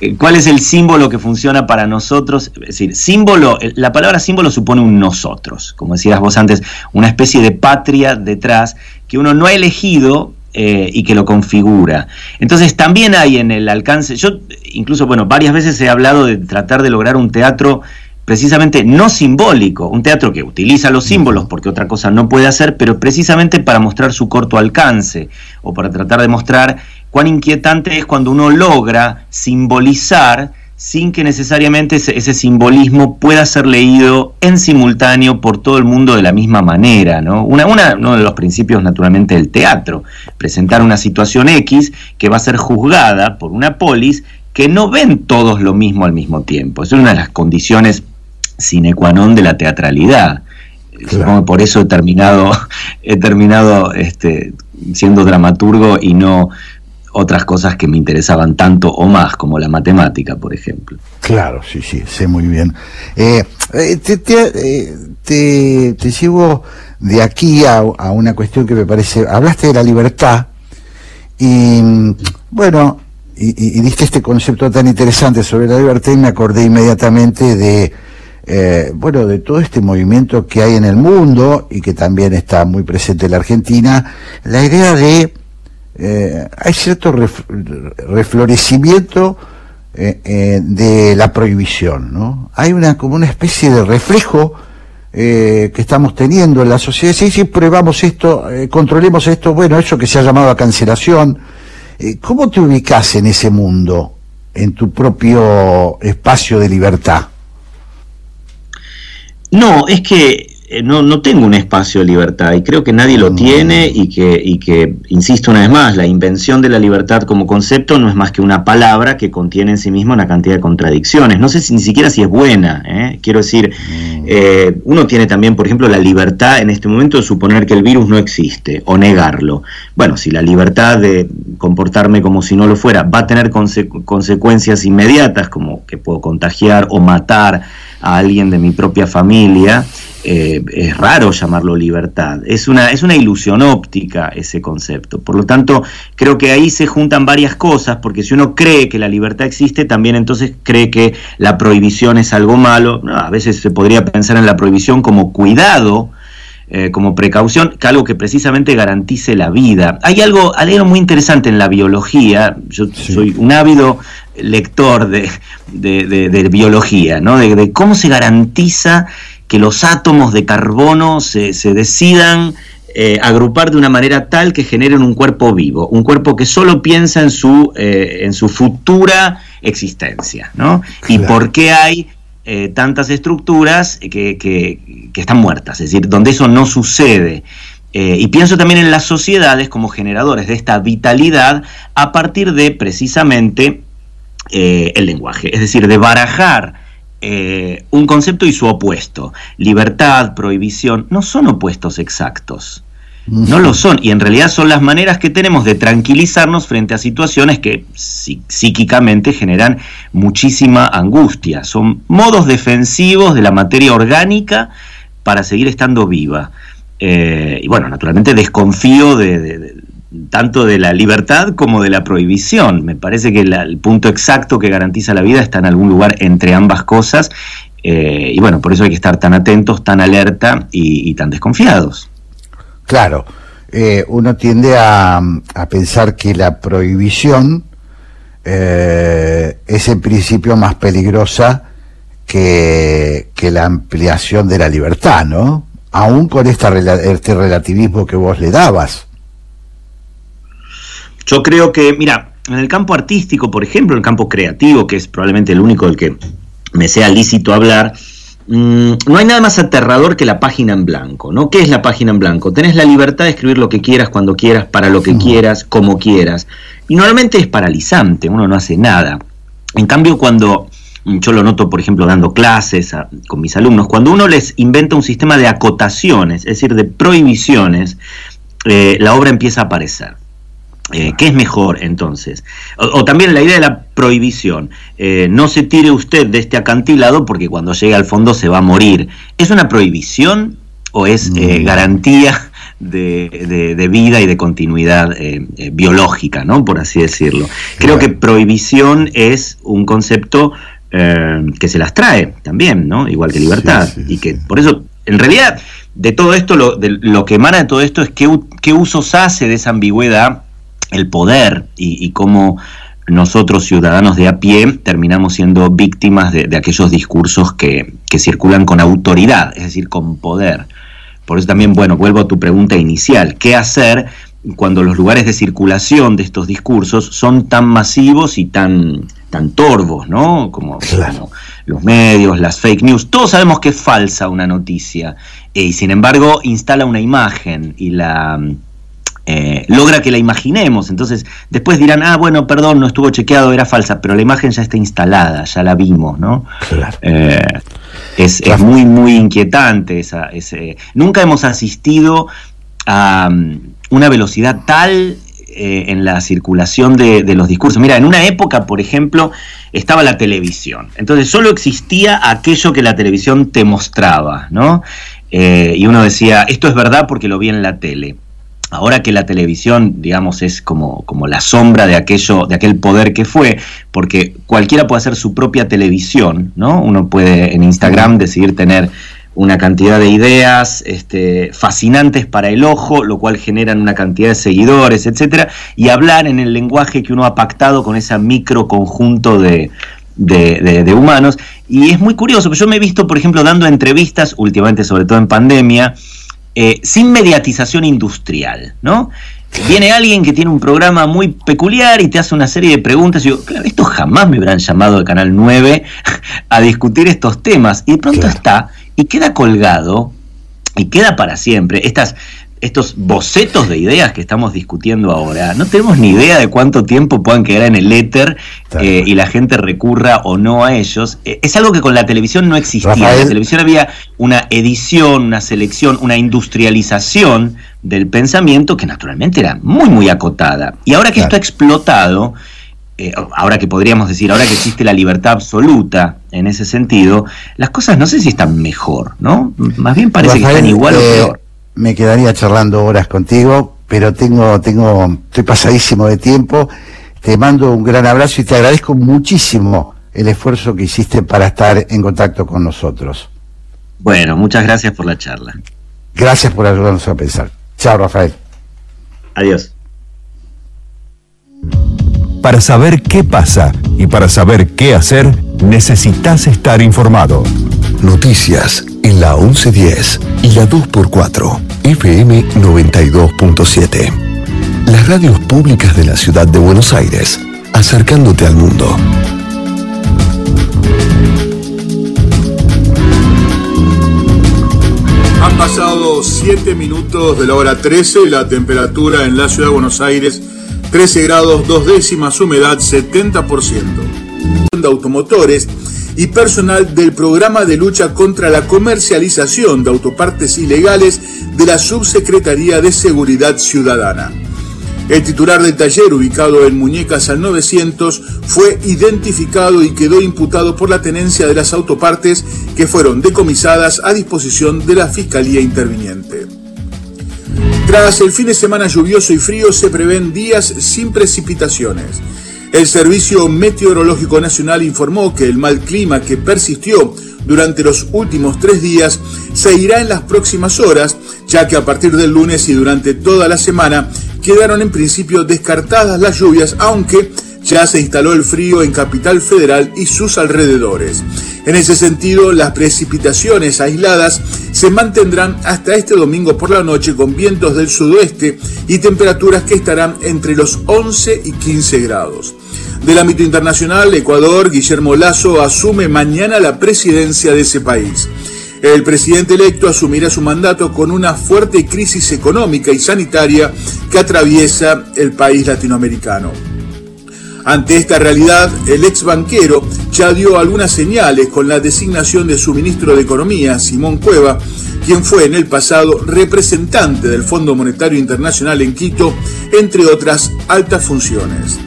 Eh, ¿Cuál es el símbolo que funciona para nosotros? Es decir, símbolo, la palabra símbolo supone un nosotros, como decías vos antes, una especie de patria detrás que uno no ha elegido, eh, y que lo configura. Entonces también hay en el alcance, yo incluso, bueno, varias veces he hablado de tratar de lograr un teatro precisamente no simbólico, un teatro que utiliza los símbolos porque otra cosa no puede hacer, pero precisamente para mostrar su corto alcance o para tratar de mostrar cuán inquietante es cuando uno logra simbolizar sin que necesariamente ese, ese, simbolismo pueda ser leído en simultáneo por todo el mundo de la misma manera. ¿no? Una, una, uno de los principios naturalmente del teatro, presentar una situación X que va a ser juzgada por una polis que no ven todos lo mismo al mismo tiempo. Es una de las condiciones sine qua non de la teatralidad. Claro. Supongo que por eso he terminado, <laughs> he terminado este, siendo dramaturgo y no otras cosas que me interesaban tanto o más, como la matemática, por ejemplo. Claro, sí, sí, sé muy bien. Eh, te, te, te, te, llevo de aquí a, una cuestión que me parece, hablaste de la libertad y bueno, y, y, diste este concepto tan interesante sobre la libertad y me acordé inmediatamente de, eh, bueno, de todo este movimiento que hay en el mundo y que también está muy presente en la Argentina, la idea de eh, hay cierto ref, reflorecimiento eh, eh, de la prohibición, ¿no? Hay una como una especie de reflejo que estamos teniendo en la sociedad. Sí, sí, probamos esto, controlemos esto, bueno, eso que se ha llamado cancelación. ¿Cómo te ubicas en ese mundo, en tu propio espacio de libertad? No, es que no, no, tengo un espacio de libertad y creo que nadie lo tiene y que, y que, insisto una vez más, la invención de la libertad como concepto no es más que una palabra que contiene en sí misma una cantidad de contradicciones. No sé si, ni siquiera si es buena. ¿eh? Quiero decir, eh, uno tiene también, por ejemplo, la libertad en este momento de suponer que el virus no existe o negarlo. Bueno, si la libertad de comportarme como si no lo fuera va a tener conse consecuencias inmediatas, como que puedo contagiar o matar a alguien de mi propia familia, eh, es raro llamarlo libertad. Es una, es una ilusión óptica ese concepto. Por lo tanto, creo que ahí se juntan varias cosas, porque si uno cree que la libertad existe, también entonces cree que la prohibición es algo malo. No, a veces se podría pensar en la prohibición como cuidado. Eh, como precaución, que algo que precisamente garantice la vida. Hay algo, hay algo muy interesante en la biología, yo sí. soy un ávido lector de, de, de, de biología, ¿no? de, cómo se garantiza que los átomos de carbono se, se decidan eh, agrupar de una manera tal que generen un cuerpo vivo, un cuerpo que solo piensa en su, eh, en su futura existencia, ¿no? Y por qué hay eh, tantas estructuras que, que, que, están muertas, es decir, donde eso no sucede. Eh, y pienso también en las sociedades como generadores de esta vitalidad a partir de precisamente eh, el lenguaje, es decir, de barajar un concepto y su opuesto. Libertad, prohibición, no son opuestos exactos. No lo son, y en realidad son las maneras que tenemos de tranquilizarnos frente a situaciones que psíquicamente generan muchísima angustia. Son modos defensivos de la materia orgánica para seguir estando viva. Eh, y bueno, naturalmente desconfío de, tanto de la libertad como de la prohibición. Me parece que el punto exacto que garantiza la vida está en algún lugar entre ambas cosas. Eh, y bueno, por eso hay que estar tan atentos, tan alerta y, tan desconfiados. Claro, eh, uno tiende a, pensar que la prohibición es en principio más peligrosa que, que la ampliación de la libertad, ¿no? aún con esta, este relativismo que vos le dabas. Yo creo que, mira, en el campo artístico, por ejemplo, en el campo creativo, que es probablemente el único del que me sea lícito hablar, mm, no hay nada más aterrador que la página en blanco, ¿no? ¿Qué es la página en blanco? Tenés la libertad de escribir lo que quieras, cuando quieras, para lo que quieras, como quieras. Y normalmente es paralizante, uno no hace nada. En cambio, cuando yo lo noto, por ejemplo, dando clases con mis alumnos, cuando uno les inventa un sistema de acotaciones, es decir, de prohibiciones, eh, la obra empieza a aparecer. Eh, ¿Qué es mejor entonces? O, también la idea de la prohibición. Eh, no se tire usted de este acantilado porque cuando llegue al fondo se va a morir. ¿Es una prohibición o es mm. garantía de, vida y de continuidad biológica, ¿no? por así decirlo? Creo que prohibición es un concepto eh, que se las trae también, ¿no? Igual que libertad. y que por eso, en realidad, de todo esto, lo, de, lo que emana de todo esto es qué, qué usos hace de esa ambigüedad el poder y, cómo nosotros, ciudadanos de a pie, terminamos siendo víctimas de, aquellos discursos que, que, circulan con autoridad, es decir, con poder. Por eso también, bueno, vuelvo a tu pregunta inicial, ¿qué hacer cuando los lugares de circulación de estos discursos son tan masivos y tan tan torvos, ¿no? Como, los medios, las fake news, todos sabemos que es falsa una noticia eh, y sin embargo instala una imagen y la eh, logra que la imaginemos. Entonces después dirán, ah, bueno, perdón, no estuvo chequeado, era falsa, pero la imagen ya está instalada, ya la vimos, ¿no? Eh, es, muy, muy inquietante. Esa, ese, nunca hemos asistido a um, una velocidad tal eh, en la circulación de, los discursos. Mira, en una época, por ejemplo, estaba la televisión. Entonces solo existía aquello que la televisión te mostraba, ¿no? Eh, y uno decía, esto es verdad porque lo vi en la tele. Ahora que la televisión, digamos, es como, como la sombra de aquello, de aquel poder que fue, porque cualquiera puede hacer su propia televisión, ¿no? Uno puede en Instagram decidir tener una cantidad de ideas este, fascinantes para el ojo, lo cual generan una cantidad de seguidores, etcétera, y hablar en el lenguaje que uno ha pactado con ese micro conjunto de, de, humanos. Y es muy curioso, porque yo me he visto, por ejemplo, dando entrevistas, últimamente, sobre todo en pandemia, eh, sin mediatización industrial, ¿no? Viene alguien que tiene un programa muy peculiar y te hace una serie de preguntas. Y yo, claro, esto jamás me hubieran llamado de Canal 9 <laughs> a discutir estos temas. Y de pronto está y queda colgado y queda para siempre. Estas, estos bocetos de ideas que estamos discutiendo ahora, no tenemos ni idea de cuánto tiempo puedan quedar en el éter eh, y la gente recurra o no a ellos. Eh, es algo que con la televisión no existía. En la televisión había una edición, una selección, una industrialización del pensamiento que naturalmente era muy, muy acotada. Y ahora que esto ha explotado, eh, ahora que podríamos decir, ahora que existe la libertad absoluta en ese sentido, las cosas no sé si están mejor, ¿no? Más bien parece que están igual o peor. Me quedaría charlando horas contigo, pero tengo, tengo, estoy pasadísimo de tiempo. Te mando un gran abrazo y te agradezco muchísimo el esfuerzo que hiciste para estar en contacto con nosotros. Bueno, muchas gracias por la charla. Gracias por ayudarnos a pensar. Chao, Rafael. Adiós. Para saber qué pasa y para saber qué hacer, necesitas estar informado. Noticias en la 1110 y la 2x4, FM 92.7. Las radios públicas de la ciudad de Buenos Aires, acercándote al mundo. Han pasado 7 minutos de la hora 13 la temperatura en la ciudad de Buenos Aires 13 grados, dos décimas, humedad 70%. De automotores y personal del programa de lucha contra la comercialización de autopartes ilegales de la Subsecretaría de Seguridad Ciudadana. El titular del taller, ubicado en Muñecas al 900, fue identificado y quedó imputado por la tenencia de las autopartes que fueron decomisadas a disposición de la Fiscalía Interviniente. Tras el fin de semana lluvioso y frío se prevén días sin precipitaciones. El Servicio Meteorológico Nacional informó que el mal clima que persistió durante los últimos tres días se irá en las próximas horas, ya que a partir del lunes y durante toda la semana quedaron en principio descartadas las lluvias, aunque ya se instaló el frío en Capital Federal y sus alrededores. En ese sentido, las precipitaciones aisladas se mantendrán hasta este domingo por la noche con vientos del sudoeste y temperaturas que estarán entre los 11 y 15 grados. Del ámbito internacional, Ecuador, Guillermo Lazo asume mañana la presidencia de ese país. El presidente electo asumirá su mandato con una fuerte crisis económica y sanitaria que atraviesa el país latinoamericano. Ante esta realidad, el ex banquero ya dio algunas señales con la designación de su ministro de Economía, Simón Cueva, quien fue en el pasado representante del Fondo Monetario Internacional en Quito, entre otras altas funciones.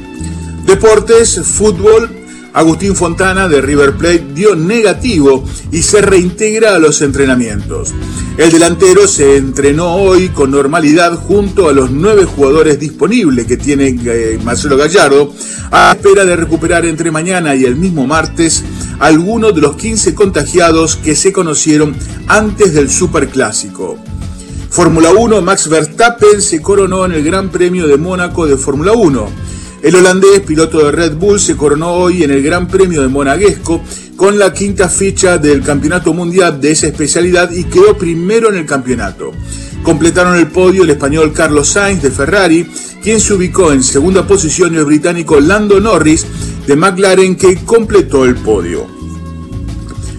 Deportes, fútbol, Agustín Fontana de River Plate dio negativo y se reintegra a los entrenamientos. El delantero se entrenó hoy con normalidad junto a los nueve jugadores disponibles que tiene eh, Marcelo Gallardo, a espera de recuperar entre mañana y el mismo martes algunos de los 15 contagiados que se conocieron antes del Superclásico. Fórmula 1, Max Verstappen se coronó en el Gran Premio de Mónaco de Fórmula 1. El holandés, piloto de Red Bull, se coronó hoy en el Gran Premio de Monaguesco con la quinta fecha del Campeonato Mundial de esa especialidad y quedó primero en el campeonato. Completaron el podio el español Carlos Sainz de Ferrari, quien se ubicó en segunda posición y el británico Lando Norris de McLaren que completó el podio.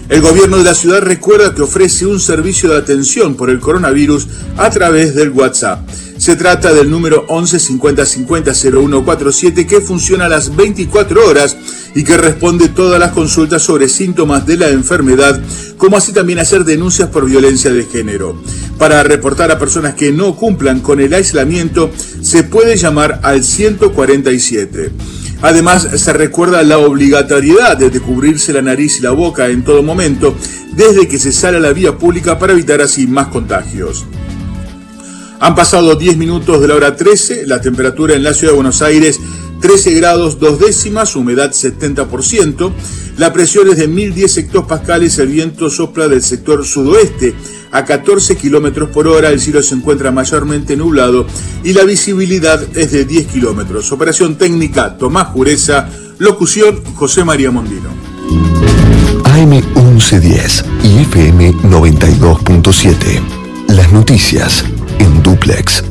El gobierno de la ciudad recuerda que ofrece un servicio de atención por el coronavirus a través del WhatsApp. Se trata del número 11 50 50 0147 que funciona a las 24 horas y que responde todas las consultas sobre síntomas de la enfermedad, como así también hacer denuncias por violencia de género. Para reportar a personas que no cumplan con el aislamiento, se puede llamar al 147. Además, se recuerda la obligatoriedad de cubrirse la nariz y la boca en todo momento, desde que se sale a la vía pública para evitar así más contagios. Han pasado 10 minutos de la hora 13, la temperatura en la ciudad de Buenos Aires 13 grados 2 décimas, humedad 70%, la presión es de 1010 hectopascales, el viento sopla del sector sudoeste a 14 kilómetros por hora, el cielo se encuentra mayormente nublado y la visibilidad es de 10 kilómetros. Operación técnica Tomás Jureza, locución José María Mondino. AM 1110 y FM 92.7. Las noticias en duplex.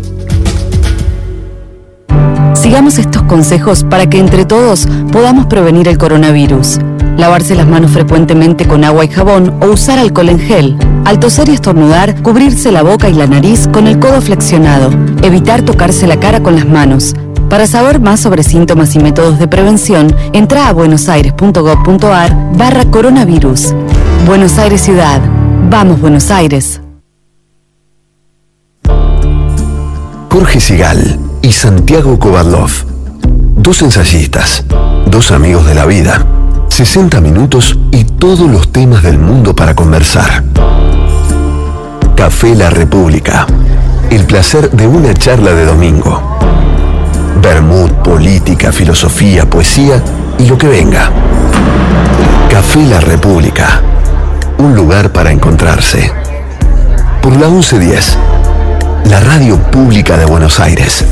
Sigamos estos consejos para que entre todos podamos prevenir el coronavirus. Lavarse las manos frecuentemente con agua y jabón o usar alcohol en gel. Al toser y estornudar, cubrirse la boca y la nariz con el codo flexionado. Evitar tocarse la cara con las manos. Para saber más sobre síntomas y métodos de prevención, entra a buenosaires.gov.ar barra coronavirus. Buenos Aires Ciudad. Vamos Buenos Aires. Jorge Sigal y Santiago Kovadlov. Dos ensayistas, dos amigos de la vida, 60 minutos y todos los temas del mundo para conversar. Café La República. El placer de una charla de domingo. Bermud, política, filosofía, poesía y lo que venga. Café La República. Un lugar para encontrarse. Por la 1110 la radio pública de Buenos Aires.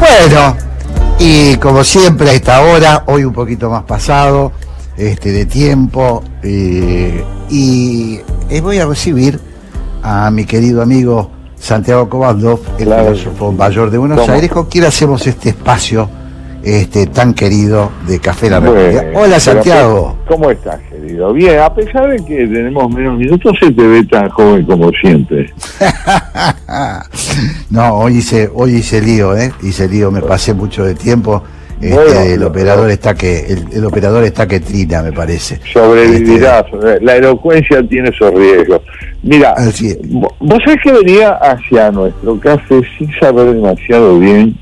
Bueno, y como siempre a esta hora, hoy un poquito más pasado, este, de tiempo, eh, y eh, voy a recibir a mi querido amigo Santiago Cobando, el filósofo mayor de Buenos Aires, con quien hacemos este espacio este, tan querido de Café La Bueno, República. Hola Santiago. ¿Cómo estás, querido? Bien, a pesar de que tenemos menos minutos, se te ve tan joven como siempre. <laughs> No, hoy hice, hoy hice lío, ¿eh? Hice lío, me pasé mucho de tiempo. Este, Bueno, el operador está que el, el operador está que trina, me parece. Sobrevivirás. La elocuencia tiene esos riesgos. Mira, vo- vos sabés que venía hacia nuestro café sin saber demasiado bien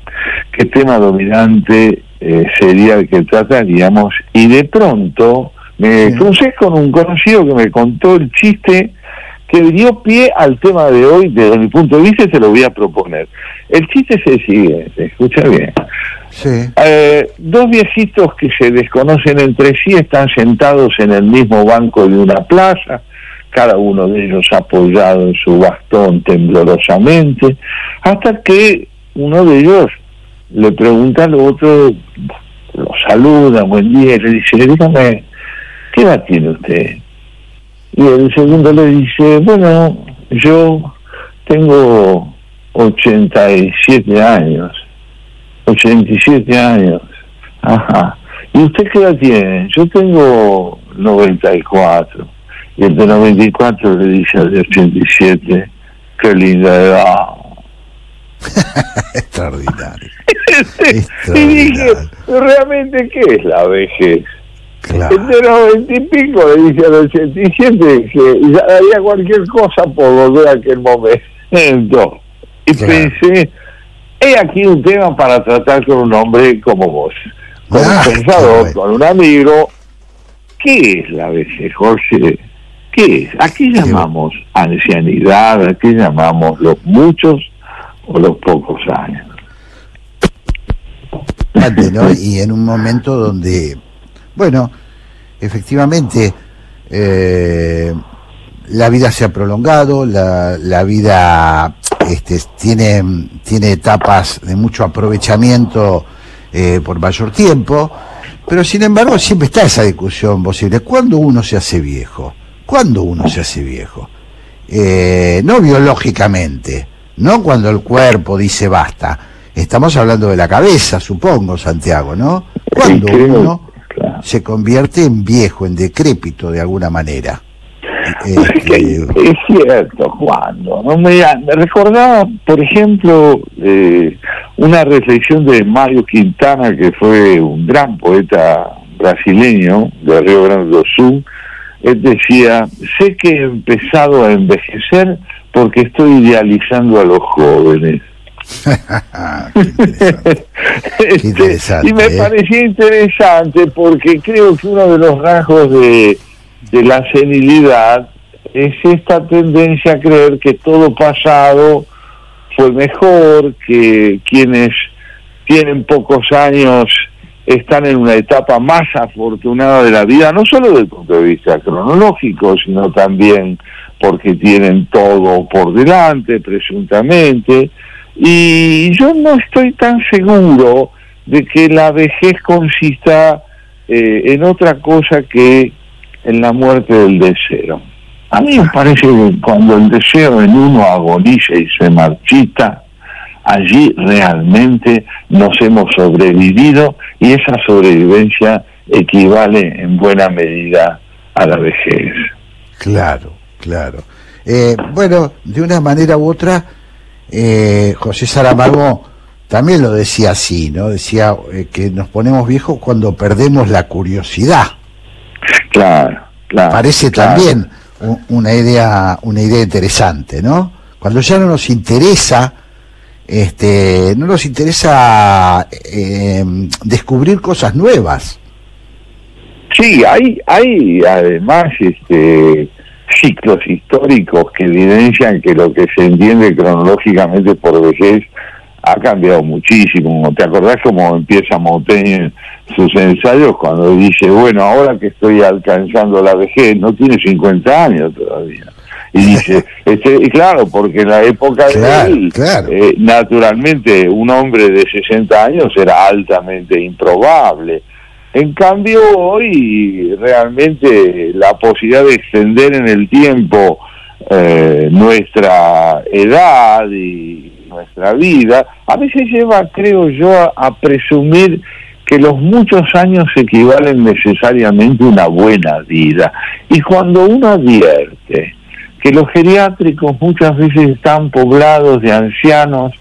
qué tema dominante eh, sería el que trataríamos y de pronto me crucé con un conocido que me contó el chiste que dio pie al tema de hoy desde mi punto de vista te lo voy a proponer. El chiste es el siguiente, escucha bien. Eh, dos viejitos que se desconocen entre sí están sentados en el mismo banco de una plaza, cada uno de ellos apoyado en su bastón temblorosamente, hasta que uno de ellos le pregunta al otro, lo saluda, buen día, y le dice, dígame, ¿qué edad tiene usted? Y el segundo le dice, bueno, yo tengo 87 años. 87 años. Ajá. ¿Y usted qué edad tiene? Yo tengo 94. Y el de 94 le dice al de 87, qué linda edad. <laughs> Extraordinario. <laughs> y dije, realmente, ¿qué es la vejez? El de 90 y pico le dice al 87 que ya haría cualquier cosa por volver a aquel momento. Y pensé, he aquí un tema para tratar con un hombre como vos, con Ah, un pensador, con un amigo. ¿Qué es la vejez, Jorge? ¿Qué es? ¿A qué llamamos ancianidad? ¿A qué llamamos los muchos o los pocos años? Y en un momento donde, bueno, efectivamente, eh, la vida se ha prolongado, la, la vida este, tiene, tiene etapas de mucho aprovechamiento eh, por mayor tiempo, pero sin embargo siempre está esa discusión posible. ¿Cuándo uno se hace viejo? ¿Cuándo uno se hace viejo? Eh, no biológicamente, no cuando el cuerpo dice basta. Estamos hablando de la cabeza, supongo, Santiago, ¿no? Cuando creo, uno se convierte en viejo, en decrépito de alguna manera. Eh, Es cierto, cuando no me, me recordaba, por ejemplo, eh, una reflexión de Mario Quintana, que fue un gran poeta brasileño de Río Grande do Sul. Él decía, sé que he empezado a envejecer porque estoy idealizando a los jóvenes. <laughs> <laughs> Este, y me ¿eh? parecía interesante porque creo que uno de los rasgos de, de la senilidad es esta tendencia a creer que todo pasado fue mejor, que quienes tienen pocos años están en una etapa más afortunada de la vida, no solo desde el punto de vista cronológico, sino también porque tienen todo por delante, presuntamente, y yo no estoy tan seguro de que la vejez consista eh, en otra cosa que en la muerte del deseo. A mí me parece que cuando el deseo en uno agoniza y se marchita, allí realmente nos hemos sobrevivido y esa sobrevivencia equivale en buena medida a la vejez. Claro, claro. Eh, bueno, de una manera u otra, eh, José Saramago también lo decía así, ¿no? Decía eh, que nos ponemos viejos cuando perdemos la curiosidad. Claro, claro. Parece claro. también una idea, una idea interesante, ¿no? Cuando ya no nos interesa, este, no nos interesa eh, descubrir cosas nuevas. Sí, hay, hay además este, ciclos históricos que evidencian que lo que se entiende cronológicamente por vejez ha cambiado muchísimo. ¿Te acordás cómo empieza Montaigne sus ensayos cuando dice, bueno, ahora que estoy alcanzando la vejez, no tiene 50 años todavía? Y dice, <laughs> este, y claro, porque en la época de Claro, él, eh, naturalmente un hombre de 60 años era altamente improbable. En cambio, hoy realmente la posibilidad de extender en el tiempo eh, nuestra edad y nuestra vida, a veces lleva, creo yo, a, a presumir que los muchos años equivalen necesariamente a una buena vida. Y cuando uno advierte que los geriátricos muchas veces están poblados de ancianos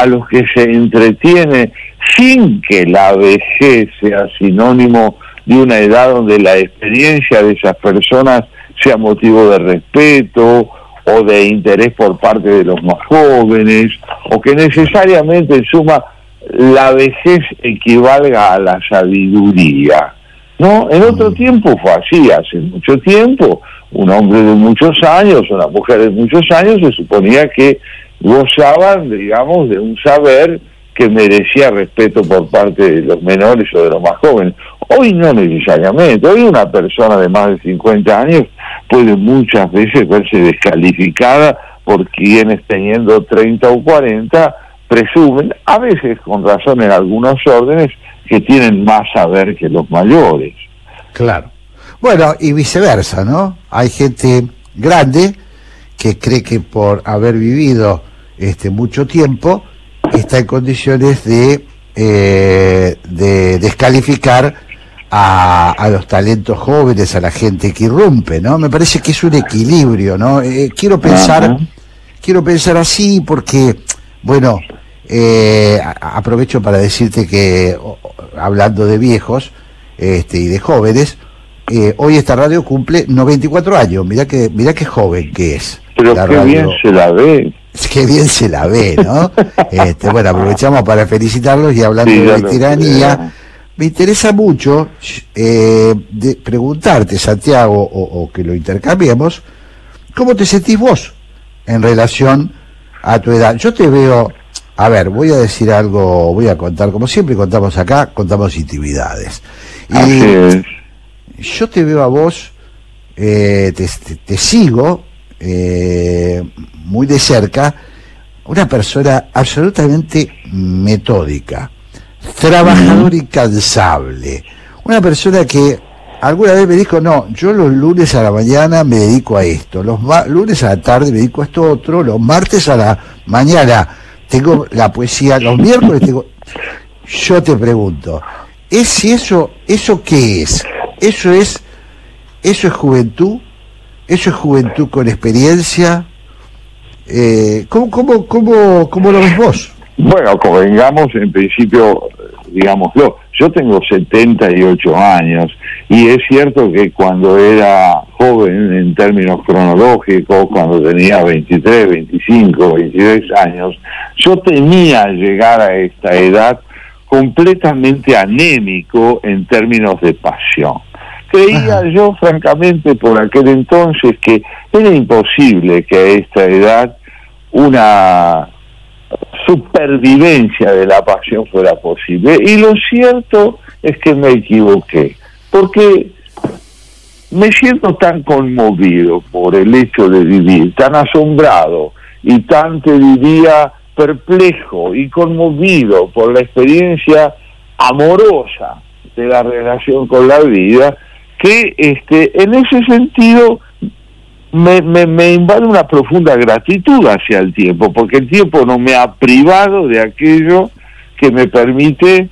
a los que se entretiene sin que la vejez sea sinónimo de una edad donde la experiencia de esas personas sea motivo de respeto o de interés por parte de los más jóvenes, o que necesariamente en suma la vejez equivalga a la sabiduría. ¿No? En otro mm. tiempo fue así, hace mucho tiempo, un hombre de muchos años, una mujer de muchos años, se suponía que gozaban, digamos, de un saber que merecía respeto por parte de los menores o de los más jóvenes. Hoy no necesariamente, hoy una persona de más de 50 años puede muchas veces verse descalificada por quienes teniendo 30 o 40 presumen, a veces con razón en algunos órdenes, que tienen más saber que los mayores. Claro. Bueno, y viceversa, ¿no? Hay gente grande que cree que por haber vivido este mucho tiempo está en condiciones de, eh, de descalificar a, a, los talentos jóvenes, a la gente que irrumpe, ¿no? Me parece que es un equilibrio, ¿no? Eh, quiero pensar, quiero pensar así porque, bueno, eh, aprovecho para decirte que, hablando de viejos este, y de jóvenes, eh, hoy esta radio cumple 94 años, mirá que, mirá qué joven que es. Pero qué bien se la ve. <laughs> Qué bien se la ve, ¿no? este, bueno, aprovechamos para felicitarlos y hablando de tiranía me interesa mucho eh, de preguntarte, Santiago, o, que lo intercambiemos, ¿cómo te sentís vos en relación a tu edad? Yo te veo, a ver, voy a decir algo, voy a contar, como siempre contamos acá, contamos intimidades. Y yo te veo a vos, eh, te, sigo eh, muy de cerca, una persona absolutamente metódica trabajador incansable. Una persona que alguna vez me dijo, no, yo los lunes a la mañana me dedico a esto, los lunes a la tarde me dedico a esto otro, los martes a la mañana tengo la poesía, los miércoles tengo... <laughs> Yo te pregunto, ¿es eso, eso qué es? ¿Eso es, eso es juventud? ¿Eso es juventud con experiencia? Eh, ¿cómo, cómo, cómo, ¿Cómo lo ves vos? Bueno, convengamos en principio, digámoslo, yo tengo 78 años y es cierto que cuando era joven en términos cronológicos, cuando tenía 23, 25, 23 años, yo tenía llegar a esta edad completamente anémico en términos de pasión. Creía yo, francamente, por aquel entonces que era imposible que a esta edad una supervivencia de la pasión fuera posible. Y lo cierto es que me equivoqué, porque me siento tan conmovido por el hecho de vivir, tan asombrado y tan, te diría, perplejo y conmovido por la experiencia amorosa de la relación con la vida, que este, en ese sentido me, me, me, invade una profunda gratitud hacia el tiempo, porque el tiempo no me ha privado de aquello que me permite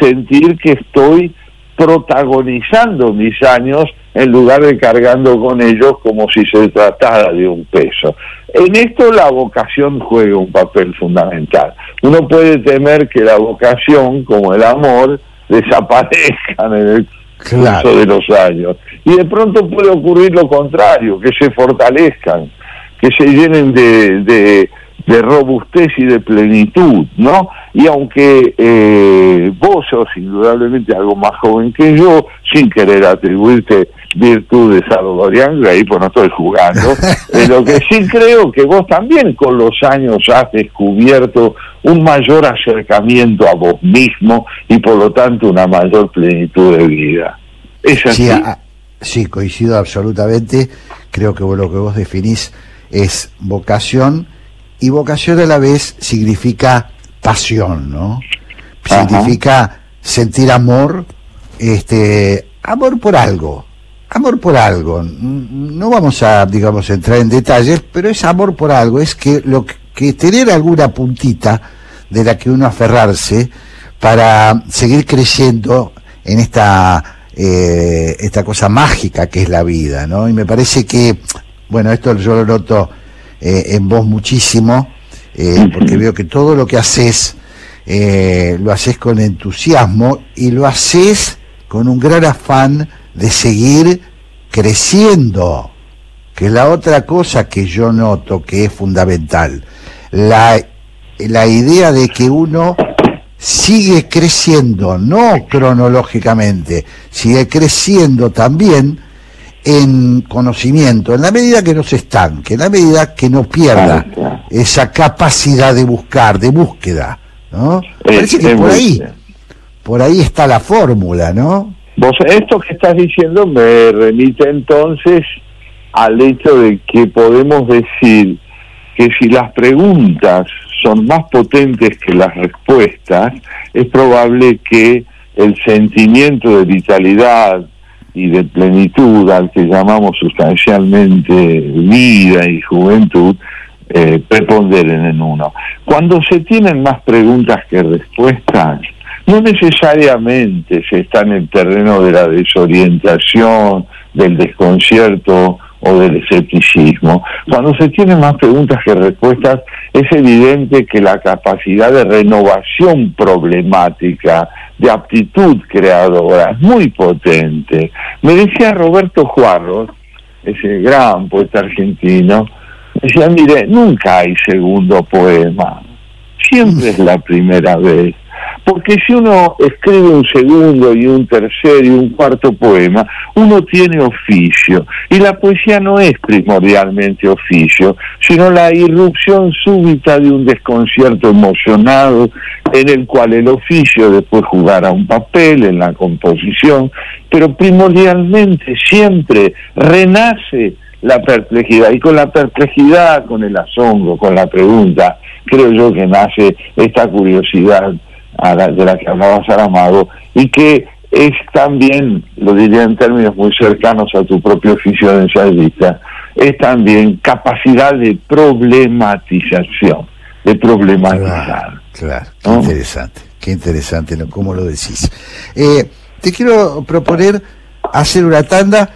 sentir que estoy protagonizando mis años en lugar de cargando con ellos como si se tratara de un peso. En esto la vocación juega un papel fundamental. Uno puede temer que la vocación, como el amor, <laughs> desaparezcan en el claro. de los años. Y de pronto puede ocurrir lo contrario, que se fortalezcan, que se llenen de, de, de robustez y de plenitud, ¿no? Y aunque eh, vos sos indudablemente algo más joven que yo, sin querer atribuirte virtudes a Dorian Gray, pues no estoy jugando, de <laughs> lo que sí creo que vos también con los años has descubierto un mayor acercamiento a vos mismo y por lo tanto una mayor plenitud de vida. ¿Es así? Sí, coincido absolutamente. Creo que lo que vos definís es vocación y vocación a la vez significa pasión, ¿no? Significa sentir amor, este, amor por algo, amor por algo. No vamos a, digamos, entrar en detalles, pero es amor por algo, es que lo que, tener alguna puntita de la que uno aferrarse para seguir creciendo en esta, eh, esta cosa mágica que es la vida, ¿no? Y me parece que, bueno, esto yo lo noto eh, en vos muchísimo, eh, porque <clears throat> veo que todo lo que haces lo haces con entusiasmo y lo haces con un gran afán de seguir creciendo, que es la otra cosa que yo noto que es fundamental. La, la idea de que uno sigue creciendo, no cronológicamente, sigue creciendo también en conocimiento, en la medida que no se estanque, en la medida que no pierda esa capacidad de buscar, de búsqueda, ¿no? Parece que por ahí, por ahí está la fórmula, ¿no? Vos, esto que estás diciendo me remite entonces al hecho de que podemos decir que si las preguntas son más potentes que las respuestas, es probable que el sentimiento de vitalidad y de plenitud al que llamamos sustancialmente vida y juventud eh, preponderen en uno. Cuando se tienen más preguntas que respuestas, no necesariamente se está en el terreno de la desorientación, del desconcierto o del escepticismo. Cuando se tienen más preguntas que respuestas, es evidente que la capacidad de renovación problemática, de aptitud creadora, es muy potente. Me decía Roberto Juarros, ese gran poeta argentino, decía, mire, nunca hay segundo poema, siempre es la primera vez. Porque si uno escribe un segundo y un tercer y un cuarto poema, uno tiene oficio. Y la poesía no es primordialmente oficio, sino la irrupción súbita de un desconcierto emocionado en el cual el oficio después jugará un papel en la composición, pero primordialmente siempre renace la perplejidad. Y con la perplejidad, con el asombro, con la pregunta, creo yo que nace esta curiosidad de la que hablaba Saramago, y que es también, lo diría en términos muy cercanos a tu propio oficio de ensayista, es también capacidad de problematización, de problematizar. Claro, qué interesante, qué interesante cómo lo decís. Eh, te quiero proponer hacer una tanda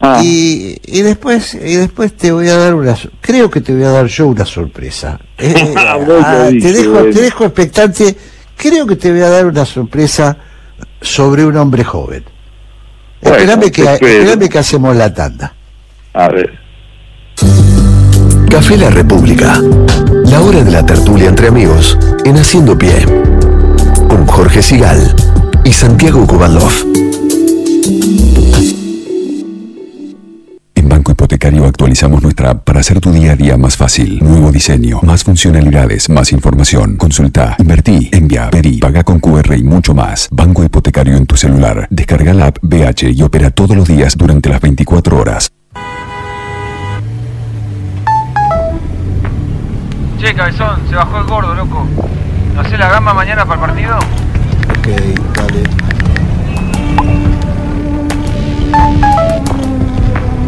ah. y, y, después y después te voy a dar una creo que te voy a dar yo una sorpresa <laughs> eh, ah, te dejo te dejo expectante creo que te voy a dar una sorpresa sobre un hombre joven. espérame, que, que hacemos la tanda. A ver. Café La República. La hora de la tertulia entre amigos en Haciendo Pie. Con Jorge Sigal y Santiago Kubalov. Banco Hipotecario actualizamos nuestra app para hacer tu día a día más fácil. Nuevo diseño, más funcionalidades, más información. Consulta, invertí, envía, pedí, paga con QR y mucho más. Banco Hipotecario en tu celular. Descarga la app BH y opera todos los días durante las 24 horas. Che, cabezón, se bajó el gordo, loco. ¿No sé la gama mañana para el partido? Ok, dale.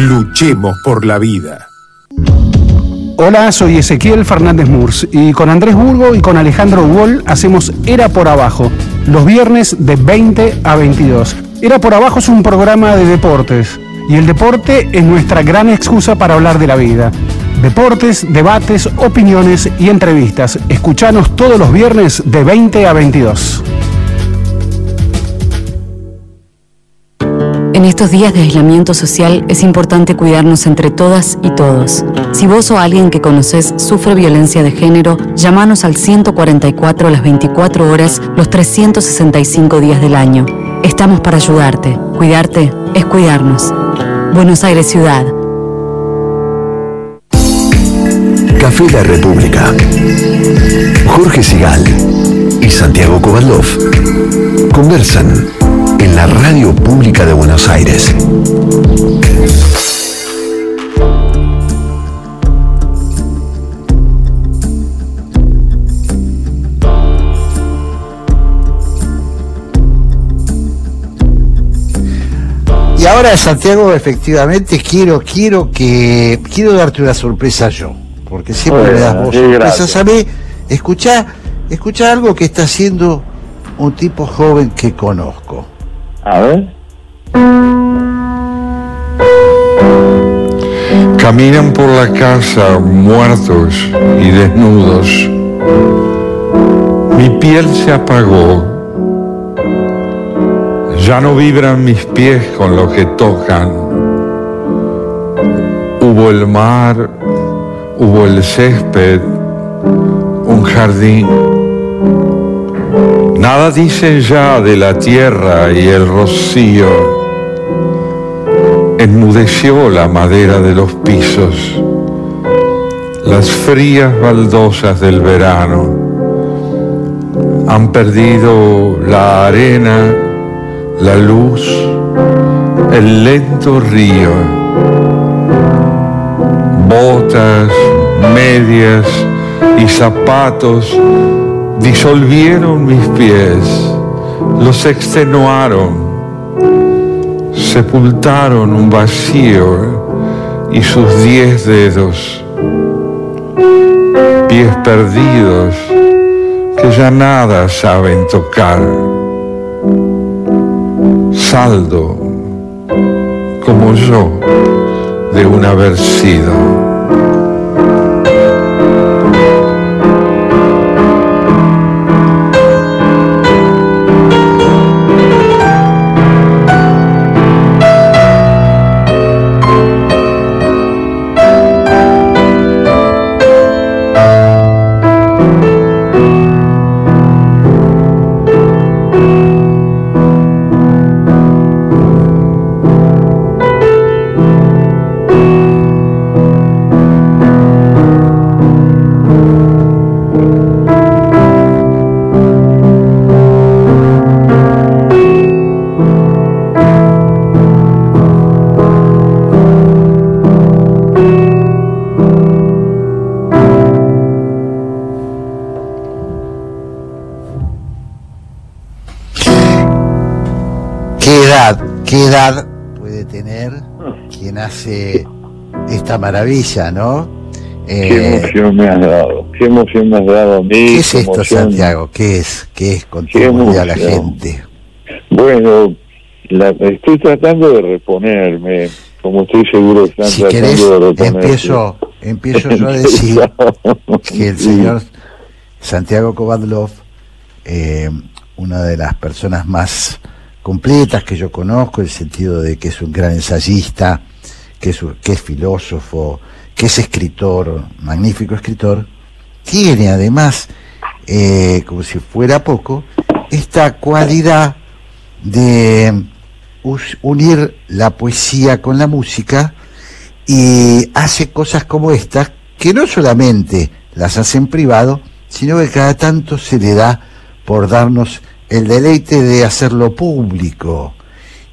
Luchemos por la vida. Hola, soy Ezequiel Fernández Murs y con Andrés Burgo y con Alejandro Wall hacemos Era por Abajo, los viernes de 20 a 22. Era por Abajo es un programa de deportes y el deporte es nuestra gran excusa para hablar de la vida. Deportes, debates, opiniones y entrevistas. Escuchanos todos los viernes de 20 a 22. En estos días de aislamiento social es importante cuidarnos entre todas y todos. Si vos o alguien que conoces sufre violencia de género, llámanos al 144 las 24 horas, los 365 días del año. Estamos para ayudarte. Cuidarte es cuidarnos. Buenos Aires Ciudad. Café La República. Jorge Sigal y Santiago Kovadlov conversan en la radio pública de Buenos Aires. Y ahora, Santiago, efectivamente quiero, quiero que quiero darte una sorpresa yo, porque siempre me das vos sorpresas gracias. a mí. Escucha, escucha algo que está haciendo un tipo joven que conozco. A ver. Caminan por la casa muertos y desnudos. Mi piel se apagó. Ya no vibran mis pies con lo que tocan. Hubo el mar, hubo el césped, un jardín. Nada dicen ya de la tierra y el rocío. Enmudeció la madera de los pisos, las frías baldosas del verano. Han perdido la arena, la luz, el lento río, botas, medias y zapatos disolvieron mis pies, los extenuaron sepultaron un vacío y sus diez dedos, pies perdidos que ya nada saben tocar, saldo como yo de un haber sido. Maravilla, no? Qué Eh, emoción me has dado. Qué emoción me has dado a mí. ¿Qué es esto, emoción. Santiago? ¿Qué es? ¿Qué es? Contémosle a la gente. Bueno, la- estoy tratando de reponerme, como estoy seguro que están Si tratando querés, de reponerse. empiezo, empiezo yo a <laughs> decir que el señor Santiago Kovadlov, eh, una de las personas más completas que yo conozco, en el sentido de que es un gran ensayista, que es, filósofo, que es escritor, magnífico escritor, tiene además, eh, como si fuera poco, esta cualidad de unir la poesía con la música y hace cosas como estas que no solamente las hace en privado, sino que cada tanto se le da por darnos el deleite de hacerlo público.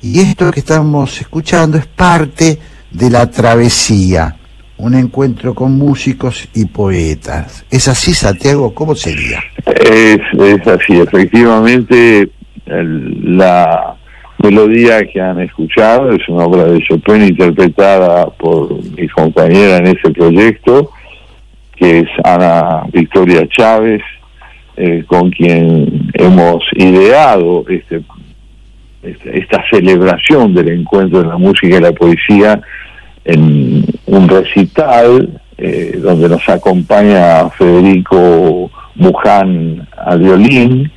Y esto que estamos escuchando es parte de la travesía, un encuentro con músicos y poetas. ¿Es así, Santiago? ¿Cómo sería? Es, es así, efectivamente, la melodía que han escuchado es una obra de Chopin interpretada por mi compañera en ese proyecto, que es Ana Victoria Chávez, eh, con quien hemos ideado este, este- esta celebración del encuentro de la música y la poesía en un recital eh, donde nos acompaña Federico Buján al violín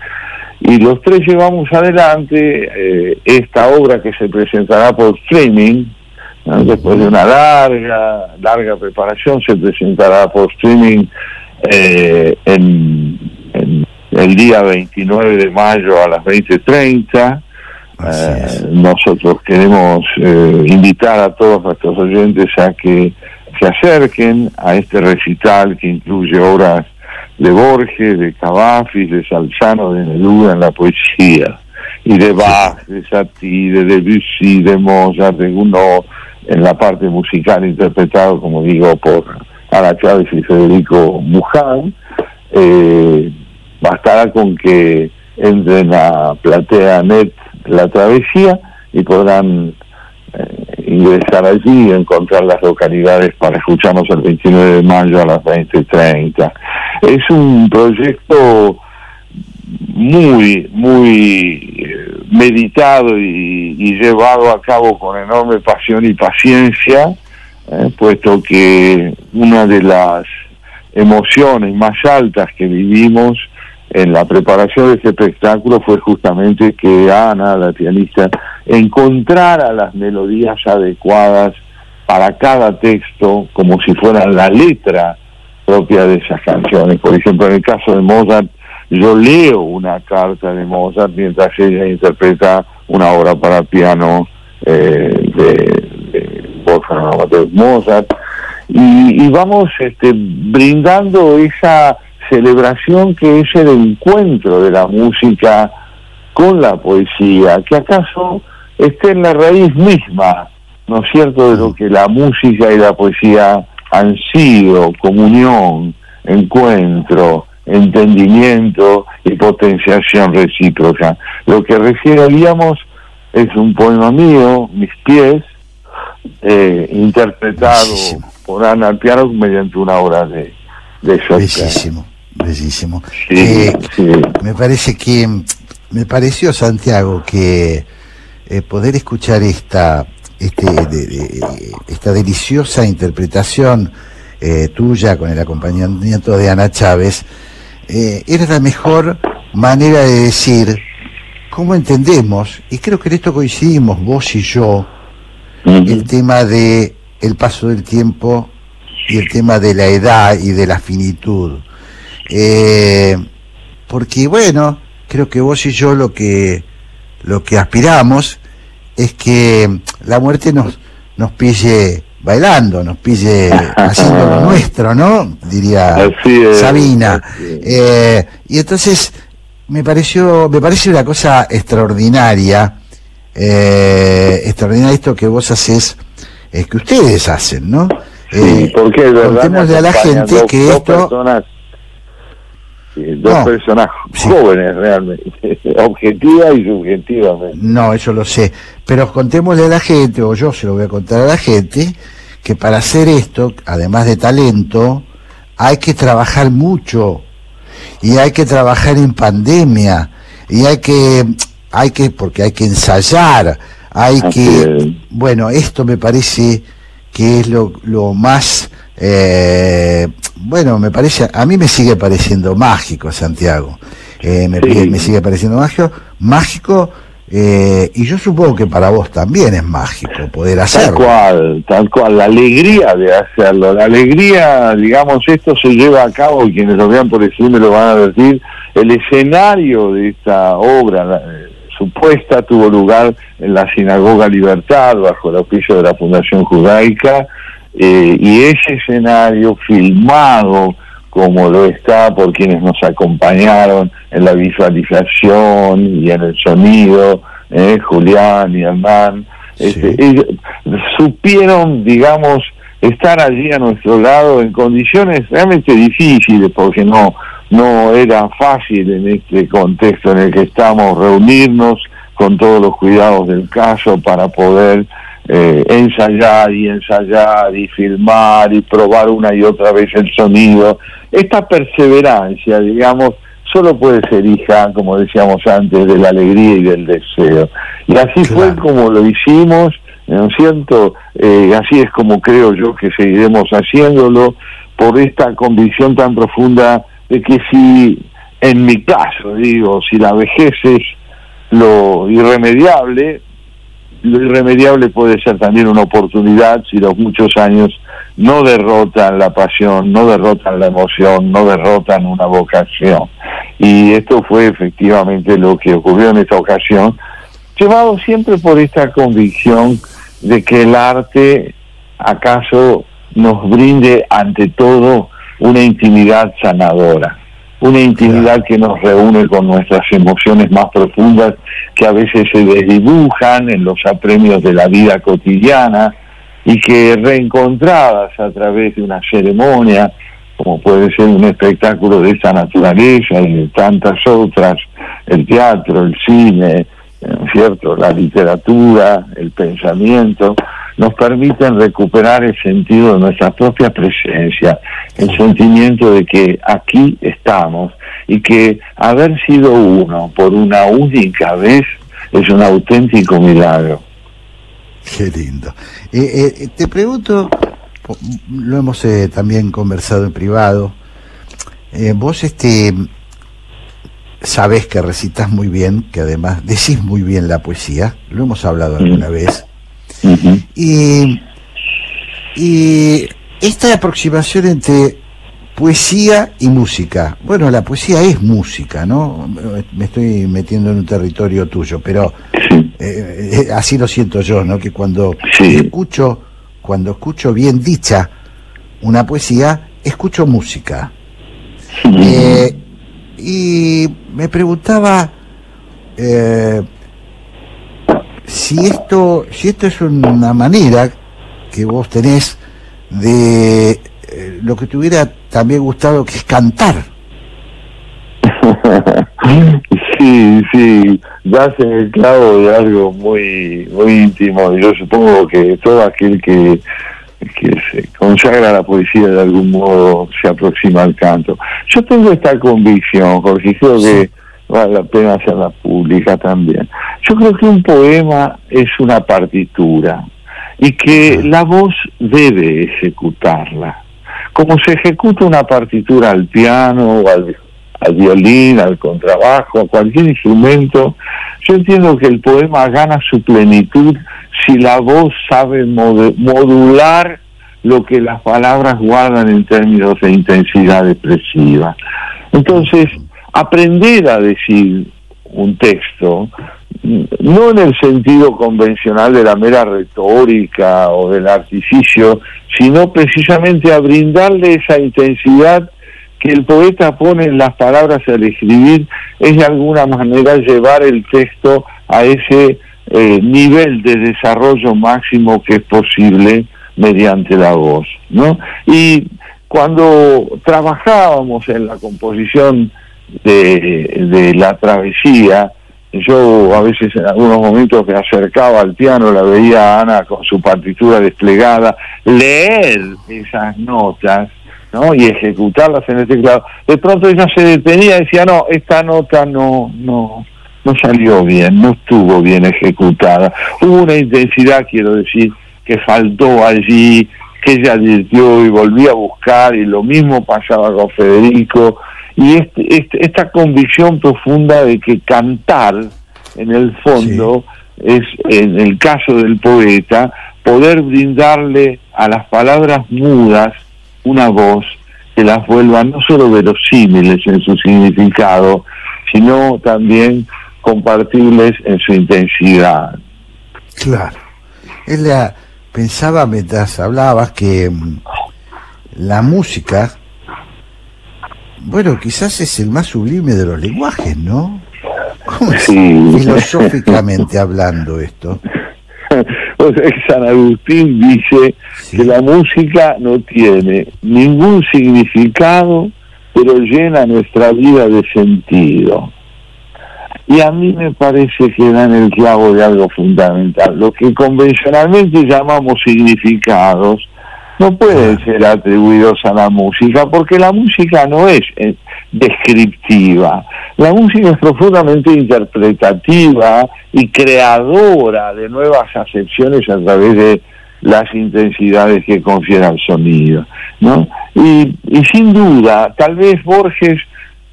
y los tres llevamos adelante eh, esta obra que se presentará por streaming después de una larga larga preparación se presentará por streaming eh, en el día 29 de mayo a las 20:30 eh, nosotros queremos eh, invitar a todos nuestros oyentes a que se acerquen a este recital que incluye obras de Borges, de Cavafis, de Salzano, de Neruda en la poesía, y de Bach, de Satie, de Debussy, de Mozart, de Gounod, en la parte musical interpretado, como digo, por Ana Chávez y Federico Muján, eh, bastará con que entren a Platea Net la travesía y podrán eh, ingresar allí y encontrar las localidades para escucharnos el 29 de mayo a las 20.30. Es un proyecto muy, muy eh, meditado y, llevado a cabo con enorme pasión y paciencia, eh, puesto que una de las emociones más altas que vivimos en la preparación de este espectáculo fue justamente que Ana, la pianista, encontrara las melodías adecuadas para cada texto, como si fuera la letra propia de esas canciones. Por ejemplo, en el caso de Mozart, yo leo una carta de Mozart mientras ella interpreta una obra para piano eh, de, de Wolfgang Amadeus Mozart y, y vamos este, brindando esa celebración que es el encuentro de la música con la poesía, que acaso esté en la raíz misma, ¿no es cierto?, de lo que la música y la poesía han sido, comunión, encuentro, entendimiento y potenciación recíproca. Lo que recibíamos es un poema mío, Mis pies, eh, interpretado por Ana al piano mediante una obra de, de. Bellísimo. Eh, Me parece que, me pareció, Santiago, que eh, poder escuchar esta, este, de- de- esta deliciosa interpretación eh, tuya con el acompañamiento de Ana Chávez, eh, era la mejor manera de decir cómo entendemos, y creo que en esto coincidimos vos y yo, el tema de el paso del tiempo y el tema de la edad y de la finitud. Eh, porque bueno, creo que vos y yo lo que lo que aspiramos es que la muerte nos nos pille bailando, nos pille <laughs> haciendo lo nuestro, ¿no? Diría es, Sabina. es. Eh, y entonces me pareció, me parece una cosa extraordinaria, eh, extraordinario esto que vos haces, eh, que ustedes hacen, ¿no? Sí, porque es verdad. contémosle a la gente dos- que esto- Personas, dos No. personas jóvenes realmente, <laughs> objetiva y subjetivamente. No, eso lo sé. Pero contémosle a la gente, o yo se lo voy a contar a la gente, que para hacer esto, además de talento, hay que trabajar mucho. Y hay que trabajar en pandemia. Y hay que, hay que, porque hay que ensayar. Hay que, bueno, esto me parece que es lo, lo más, eh, bueno, me parece, a mí me sigue pareciendo mágico, Santiago. Eh, me, me sigue pareciendo mágico, mágico, eh, y yo supongo que para vos también es mágico poder Tal hacerlo. cual, tal cual, la alegría de hacerlo, la alegría, digamos, esto se lleva a cabo, y quienes lo vean por el cine lo van a decir, el escenario de esta obra la- eh, supuesta tuvo lugar en la Sinagoga Libertad, bajo el auspicio de la Fundación Judaica, eh, y ese escenario filmado como lo está por quienes nos acompañaron en la visualización y en el sonido, eh, Julián y Hernán, este, ellos supieron, digamos, estar allí a nuestro lado en condiciones realmente difíciles, porque no, no era fácil en este contexto en el que estamos reunirnos con todos los cuidados del caso para poder eh, ensayar y ensayar y filmar y probar una y otra vez el sonido. Esta perseverancia, digamos, solo puede ser hija, como decíamos antes, de la alegría y del deseo. Y así fue como lo hicimos, ¿no es cierto? Eh, así es como creo yo que seguiremos haciéndolo, por esta convicción tan profunda de que si, en mi caso, digo, si la vejez es lo irremediable, lo irremediable puede ser también una oportunidad si los muchos años no derrotan la pasión, no derrotan la emoción, no derrotan una vocación. Y esto fue efectivamente lo que ocurrió en esta ocasión, llevado siempre por esta convicción de que el arte acaso nos brinde ante todo una intimidad sanadora. Una intimidad que nos reúne con nuestras emociones más profundas que a veces se desdibujan en los apremios de la vida cotidiana y que reencontradas a través de una ceremonia, como puede ser un espectáculo de esta naturaleza y de tantas otras, el teatro, el cine, ¿no es cierto? la literatura, el pensamiento, nos permiten recuperar el sentido de nuestra propia presencia, el sentimiento de que aquí estamos y que haber sido uno por una única vez es un auténtico milagro. Qué lindo. Eh, eh, te pregunto, lo hemos eh, también conversado en privado, vos este sabés que recitas muy bien, que además decís muy bien la poesía, lo hemos hablado alguna vez, y, y esta aproximación entre poesía y música, bueno, la poesía es música, ¿no? Me estoy metiendo en un territorio tuyo, pero eh, eh, así lo siento yo, ¿no? Que cuando escucho, cuando escucho bien dicha una poesía, escucho música. Eh, y me preguntaba eh, si esto, si esto es una manera que vos tenés de eh, lo que te hubiera también gustado que es cantar. <laughs> Sí, sí, das en el clavo de algo muy, muy íntimo. y Yo supongo que todo aquel que, que se consagra a la poesía de algún modo se aproxima al canto. Yo tengo esta convicción, Jorge, creo que vale la pena hacerla pública también. Yo creo que un poema es una partitura y que la voz debe ejecutarla. Como se ejecuta una partitura al piano o al, al violín, al contrabajo, a cualquier instrumento, yo entiendo que el poema gana su plenitud si la voz sabe modular lo que las palabras guardan en términos de intensidad expresiva. Entonces, aprender a decir un texto, no en el sentido convencional de la mera retórica o del artificio, sino precisamente a brindarle esa intensidad que el poeta pone en las palabras al escribir, es de alguna manera llevar el texto a ese eh, nivel de desarrollo máximo que es posible mediante la voz, ¿no? Y cuando trabajábamos en la composición de, de la travesía, yo a veces en algunos momentos me acercaba al piano, la veía a Ana con su partitura desplegada, leer esas notas, ¿no? y ejecutarlas en el teclado. De pronto ella se detenía y decía, no, esta nota no, no, no salió bien, no estuvo bien ejecutada. Hubo una intensidad, quiero decir, que faltó allí, que ella advirtió y volvía a buscar, y lo mismo pasaba con Federico, y este, este- esta convicción profunda de que cantar, en el fondo, es, en el caso del poeta, poder brindarle a las palabras mudas una voz que las vuelva no solo verosímiles en su significado, sino también compartibles en su intensidad. Claro. Él la- pensaba mientras hablabas que mm, la música, bueno, quizás es el más sublime de los lenguajes, ¿no? ¿Cómo es filosóficamente hablando esto? <laughs> <laughs> O sea, San Agustín dice que la música no tiene ningún significado, pero llena nuestra vida de sentido. Y a mí me parece que da en el clavo de algo fundamental. Lo que convencionalmente llamamos significados no pueden ser atribuidos a la música, porque la música no es eh, descriptiva. La música es profundamente interpretativa y creadora de nuevas acepciones a través de las intensidades que confiere al sonido. ¿no? Y, y sin duda, tal vez Borges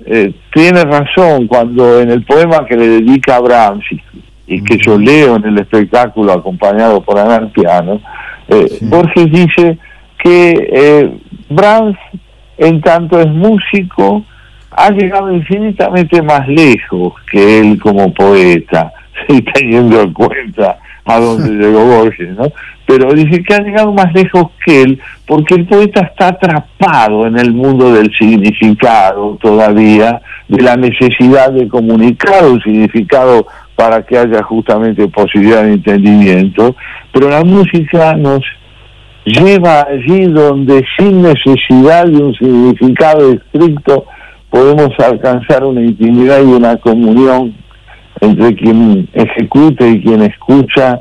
eh, tiene razón cuando en el poema que le dedica a Brahms y, que yo leo en el espectáculo acompañado por Ana al piano, eh, Borges dice que eh, Brahms, en tanto es músico, ha llegado infinitamente más lejos que él como poeta, <laughs> teniendo en cuenta a dónde <laughs> llegó Borges, ¿no? pero dice que ha llegado más lejos que él porque el poeta está atrapado en el mundo del significado todavía, de la necesidad de comunicar un significado para que haya justamente posibilidad de entendimiento, pero la música nos lleva allí donde sin necesidad de un significado estricto podemos alcanzar una intimidad y una comunión entre quien ejecuta y quien escucha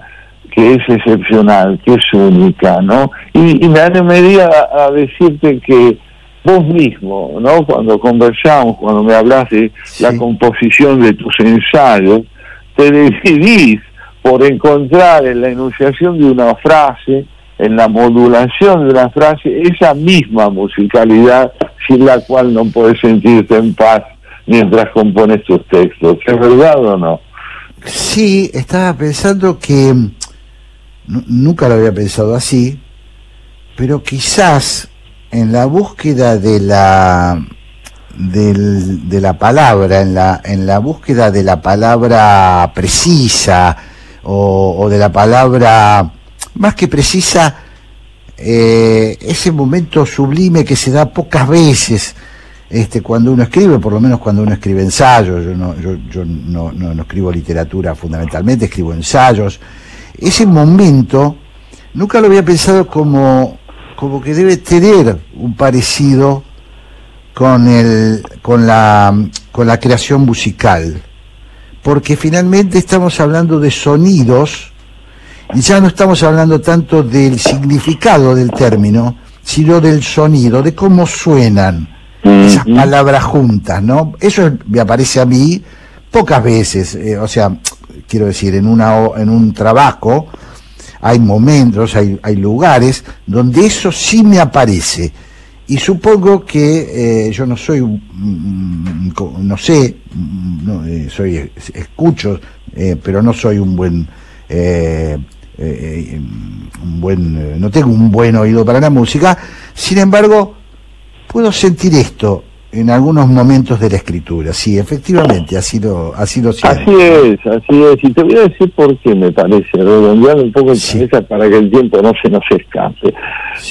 que es excepcional, que es única, ¿no? Y, y me animaría a, a decirte que vos mismo, ¿no? Cuando conversamos, cuando me hablas de la composición de tus ensayos, te decidís por encontrar en la enunciación de una frase, en la modulación de una frase, esa misma musicalidad sin la cual no puedes sentirte en paz mientras compones tus textos. ¿Es verdad o no? Sí, estaba pensando que nu- nunca lo había pensado así, pero quizás en la búsqueda de la del- de la palabra, en la, en la búsqueda de la palabra precisa o de la palabra más que precisa, eh, ese momento sublime que se da pocas veces este, cuando uno escribe, por lo menos cuando uno escribe ensayos, yo no, yo, no, no escribo literatura fundamentalmente, escribo ensayos, ese momento nunca lo había pensado como, como que debe tener un parecido con, el, con, la, con la creación musical, porque finalmente estamos hablando de sonidos y ya no estamos hablando tanto del significado del término, sino del sonido, de cómo suenan esas palabras juntas, ¿no? Eso es- me aparece a mí pocas veces, eh, o sea, quiero decir, en, una, en un trabajo hay momentos, hay, hay lugares donde eso sí me aparece. Y supongo que eh, yo no soy, mm, no sé, mm, no, eh, soy es- escucho, pero no soy un buen, eh, eh, eh, no tengo un buen oído para la música. Sin embargo, puedo sentir esto en algunos momentos de la escritura. Sí, efectivamente, así lo, así lo siento. Así es, así es. Y te voy a decir por qué me parece, redondeando un poco el cabeza para que el tiempo no se nos escape.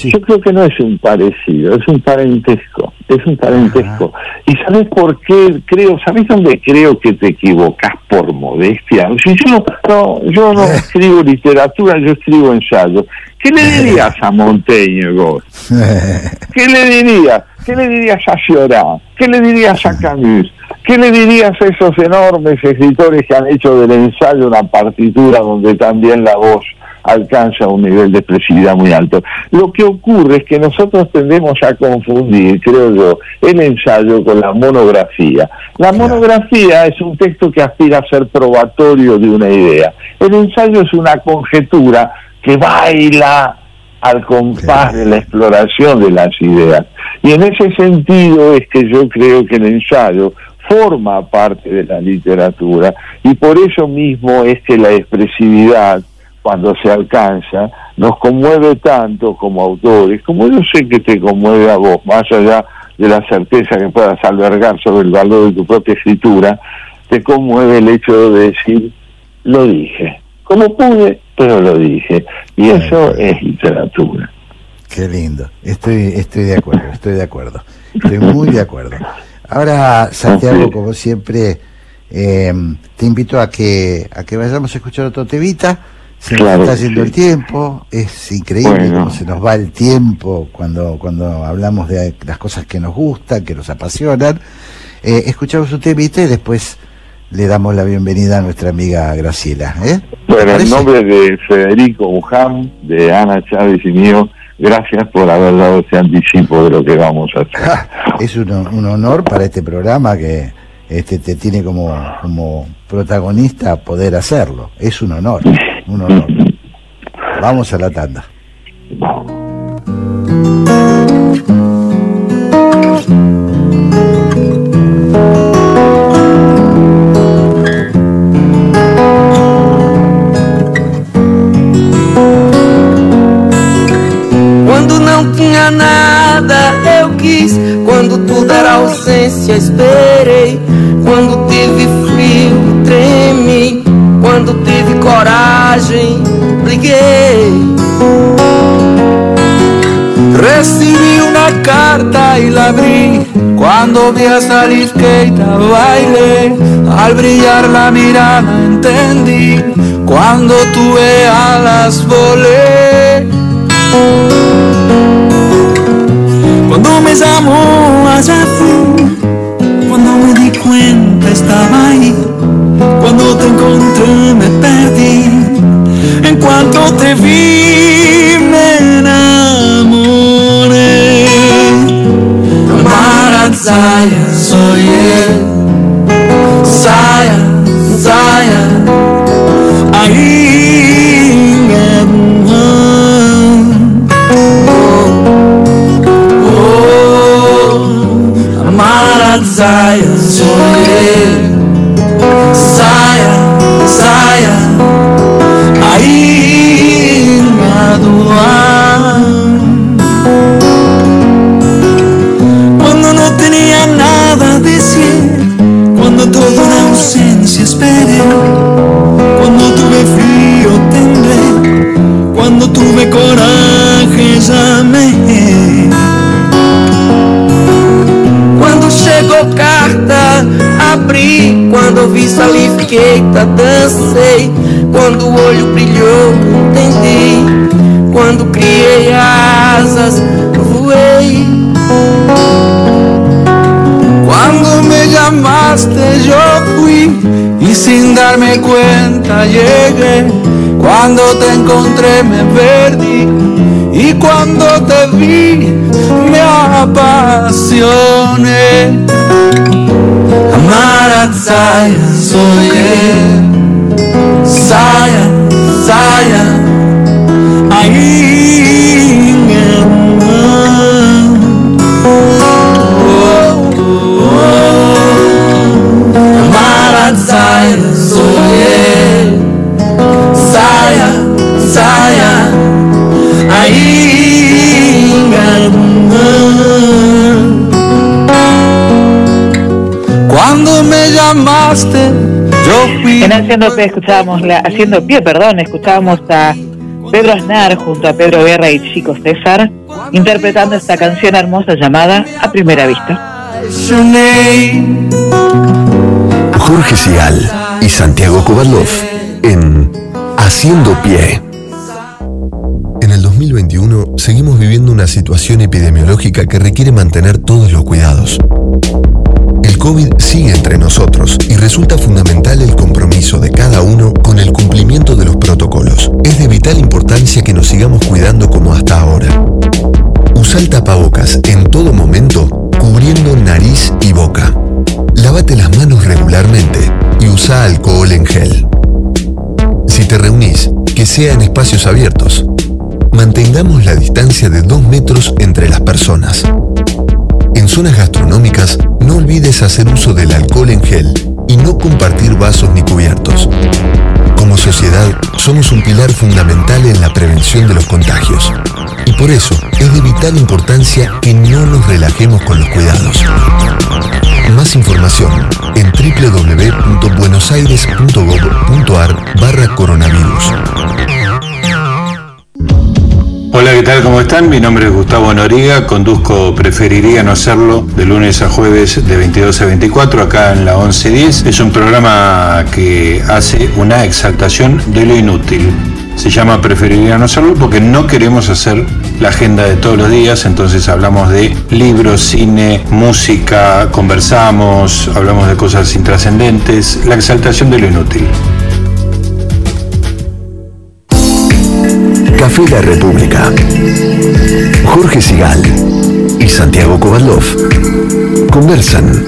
Yo creo que no es un parecido, es un parentesco, es un parentesco. ¿Y sabes por qué creo, sabes dónde creo que te equivocas por modestia? Si yo no, yo no <laughs> escribo literatura, yo escribo ensayos. ¿Qué le dirías a Montaigne vos? <laughs> ¿Qué le dirías? ¿Qué le dirías a Cioran? ¿Qué le dirías a Camus? ¿Qué le dirías a esos enormes escritores que han hecho del ensayo una partitura donde también la voz alcanza un nivel de expresividad muy alto? Lo que ocurre es que nosotros tendemos a confundir, creo yo, el ensayo con la monografía. La monografía es un texto que aspira a ser probatorio de una idea. El ensayo es una conjetura que baila al compás de la exploración de las ideas. Y en ese sentido es que yo creo que el ensayo forma parte de la literatura y por eso mismo es que la expresividad, cuando se alcanza, nos conmueve tanto como autores, como yo sé que te conmueve a vos, más allá de la certeza que puedas albergar sobre el valor de tu propia escritura, te conmueve el hecho de decir, lo dije, como pude, pero lo dije. Y eso es literatura. Qué lindo. Estoy, estoy de acuerdo, estoy de acuerdo. Estoy muy de acuerdo. Ahora, Santiago, como siempre, eh, te invito a que, a que vayamos a escuchar otro tevita. Se nos Claro está yendo sí. el tiempo, es increíble Bueno. cómo se nos va el tiempo cuando, cuando hablamos de las cosas que nos gustan, que nos apasionan. Eh, escuchamos un temita y después le damos la bienvenida a nuestra amiga Graciela. ¿eh? Bueno, en nombre de Federico Buján, de Ana Chávez y mío, gracias por haber dado ese anticipo de lo que vamos a hacer. <laughs> es un, un honor para este programa que este te tiene como, como protagonista poder hacerlo. Es un honor, un honor. Vamos a la tanda. nada eu quis. Quando tudo era ausência, esperei. Quando teve frio, tremi. Quando teve coragem, briguei. Recibí uma carta e la abri quando vi a salir Keita bailé, al brillar la mirada quando tu tuve alas volei Cuando me llamó allá fui, cuando me di cuenta estaba ahí. Cuando te encontré me perdí. En cuanto te vi me enamoré. Marazaya encontré me perdí y cuando te vi me apasioné. Amaratzaya soy él. Saya, En Haciendo Pie escuchábamos, la, Haciendo Pie, perdón, escuchábamos a Pedro Aznar junto a Pedro Guerra y Chico César interpretando esta canción hermosa llamada A Primera Vista. Jorge Sigal y Santiago Kovalov en Haciendo Pie. En el 2021 seguimos viviendo una situación epidemiológica que requiere mantener todos los cuidados. COVID sigue entre nosotros y resulta fundamental el compromiso de cada uno con el cumplimiento de los protocolos. Es de vital importancia que nos sigamos cuidando como hasta ahora. Usa el tapabocas en todo momento, cubriendo nariz y boca. Lávate las manos regularmente y usa alcohol en gel. Si te reunís, que sea en espacios abiertos. Mantengamos la distancia de 2 metros entre las personas. En zonas gastronómicas, no olvides hacer uso del alcohol en gel y no compartir vasos ni cubiertos. Como sociedad, somos un pilar fundamental en la prevención de los contagios. Y por eso es de vital importancia que no nos relajemos con los cuidados. Más información en www.buenosaires.gov.ar barra coronavirus. ¿Qué tal? ¿Cómo están? Mi nombre es Gustavo Noriga, conduzco Preferiría no hacerlo de lunes a jueves de 22 a 24 acá en la 1110. Es un programa que hace una exaltación de lo inútil. Se llama Preferiría no hacerlo porque no queremos hacer la agenda de todos los días, entonces hablamos de libros, cine, música, conversamos, hablamos de cosas intrascendentes, la exaltación de lo inútil. Café La República. Jorge Sigal y Santiago Kovalov conversan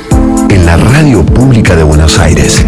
en la radio pública de Buenos Aires.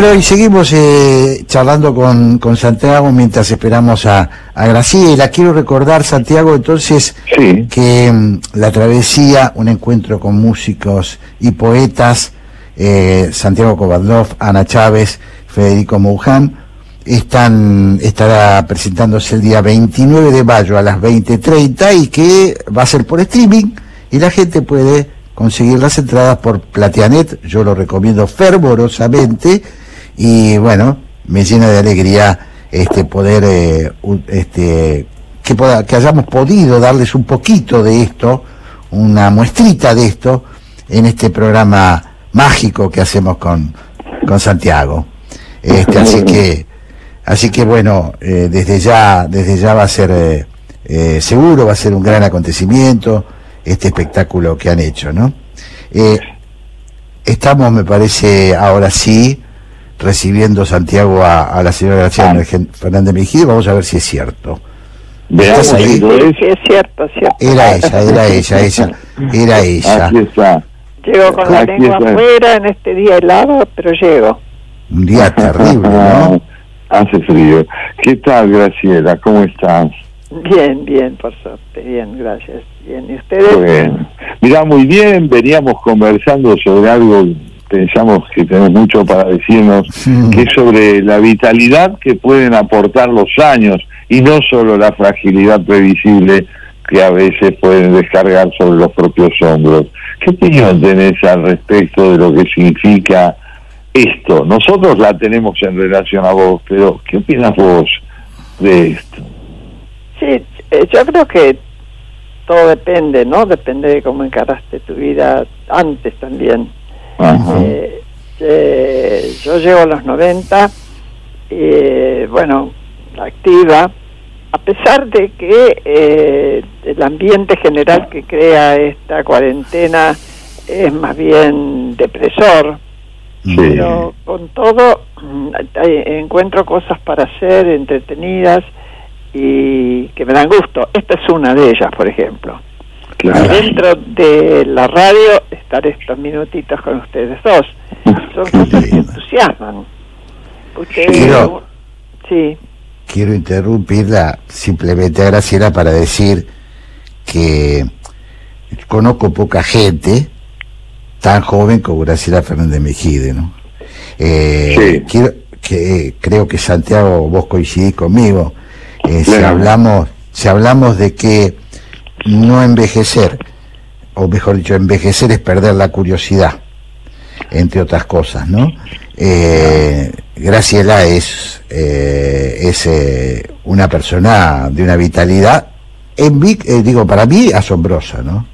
Bueno, y seguimos eh, charlando con, con Santiago mientras esperamos a, a Graciela. Quiero recordar, Santiago, entonces, que mm, la travesía, un encuentro con músicos y poetas, eh, Santiago Kovadlov, Ana Chávez, Federico Mouján, están, estará presentándose el día 29 de mayo a las 20.30 y que va a ser por streaming y la gente puede conseguir las entradas por Plateanet, yo lo recomiendo fervorosamente y bueno, me llena de alegría este poder eh, este que que hayamos podido darles un poquito de esto, una muestrita de esto en este programa mágico que hacemos con, con Santiago. Este, <laughs> así que así que bueno, eh, desde ya desde ya va a ser eh, eh, seguro va a ser un gran acontecimiento este espectáculo que han hecho, ¿no? Eh, estamos, me parece, ahora sí, recibiendo Santiago a, a la señora Graciela Fernández Mejía, vamos a ver si es cierto. ¿Estás ahí? Sí, sí, es cierto, es cierto. Era ella, era <laughs> ella, ella, era ella. Aquí está. Llego con la Aquí lengua está. afuera en este día helado, pero llego. Un día terrible, ¿no? <laughs> Hace frío. ¿Qué tal, Graciela? ¿Cómo estás? Bien, bien, por suerte, bien, gracias. Bien, ¿y ustedes? Bueno, mira, muy bien, veníamos conversando sobre algo, pensamos que tenemos mucho para decirnos, que es sobre la vitalidad que pueden aportar los años y no solo la fragilidad previsible que a veces pueden descargar sobre los propios hombros. ¿Qué opinión tenés al respecto de lo que significa esto? Nosotros la tenemos en relación a vos, pero ¿qué opinas vos de esto? Sí, eh, yo creo que todo depende, ¿no? Depende de cómo encaraste tu vida antes también. Eh, eh, yo llego a los 90, eh, bueno, activa, a pesar de que eh, el ambiente general que crea esta cuarentena es más bien depresor, pero con todo mm, encuentro cosas para hacer entretenidas y que me dan gusto. Esta es una de ellas, por ejemplo. Dentro de la radio estar estos minutitos con ustedes dos. Son cosas que entusiasman. Quiero- sí, Quiero interrumpirla simplemente a Graciela para decir que conozco poca gente tan joven como Graciela Fernández Mejide, ¿no? Eh, quiero, que, creo que Santiago, vos coincidís conmigo, eh, si hablamos, si hablamos de que no envejecer, o mejor dicho, envejecer es perder la curiosidad, entre otras cosas, ¿no? Eh, Graciela es, eh, es eh, una persona de una vitalidad, en eh, digo, para mí asombrosa, ¿no?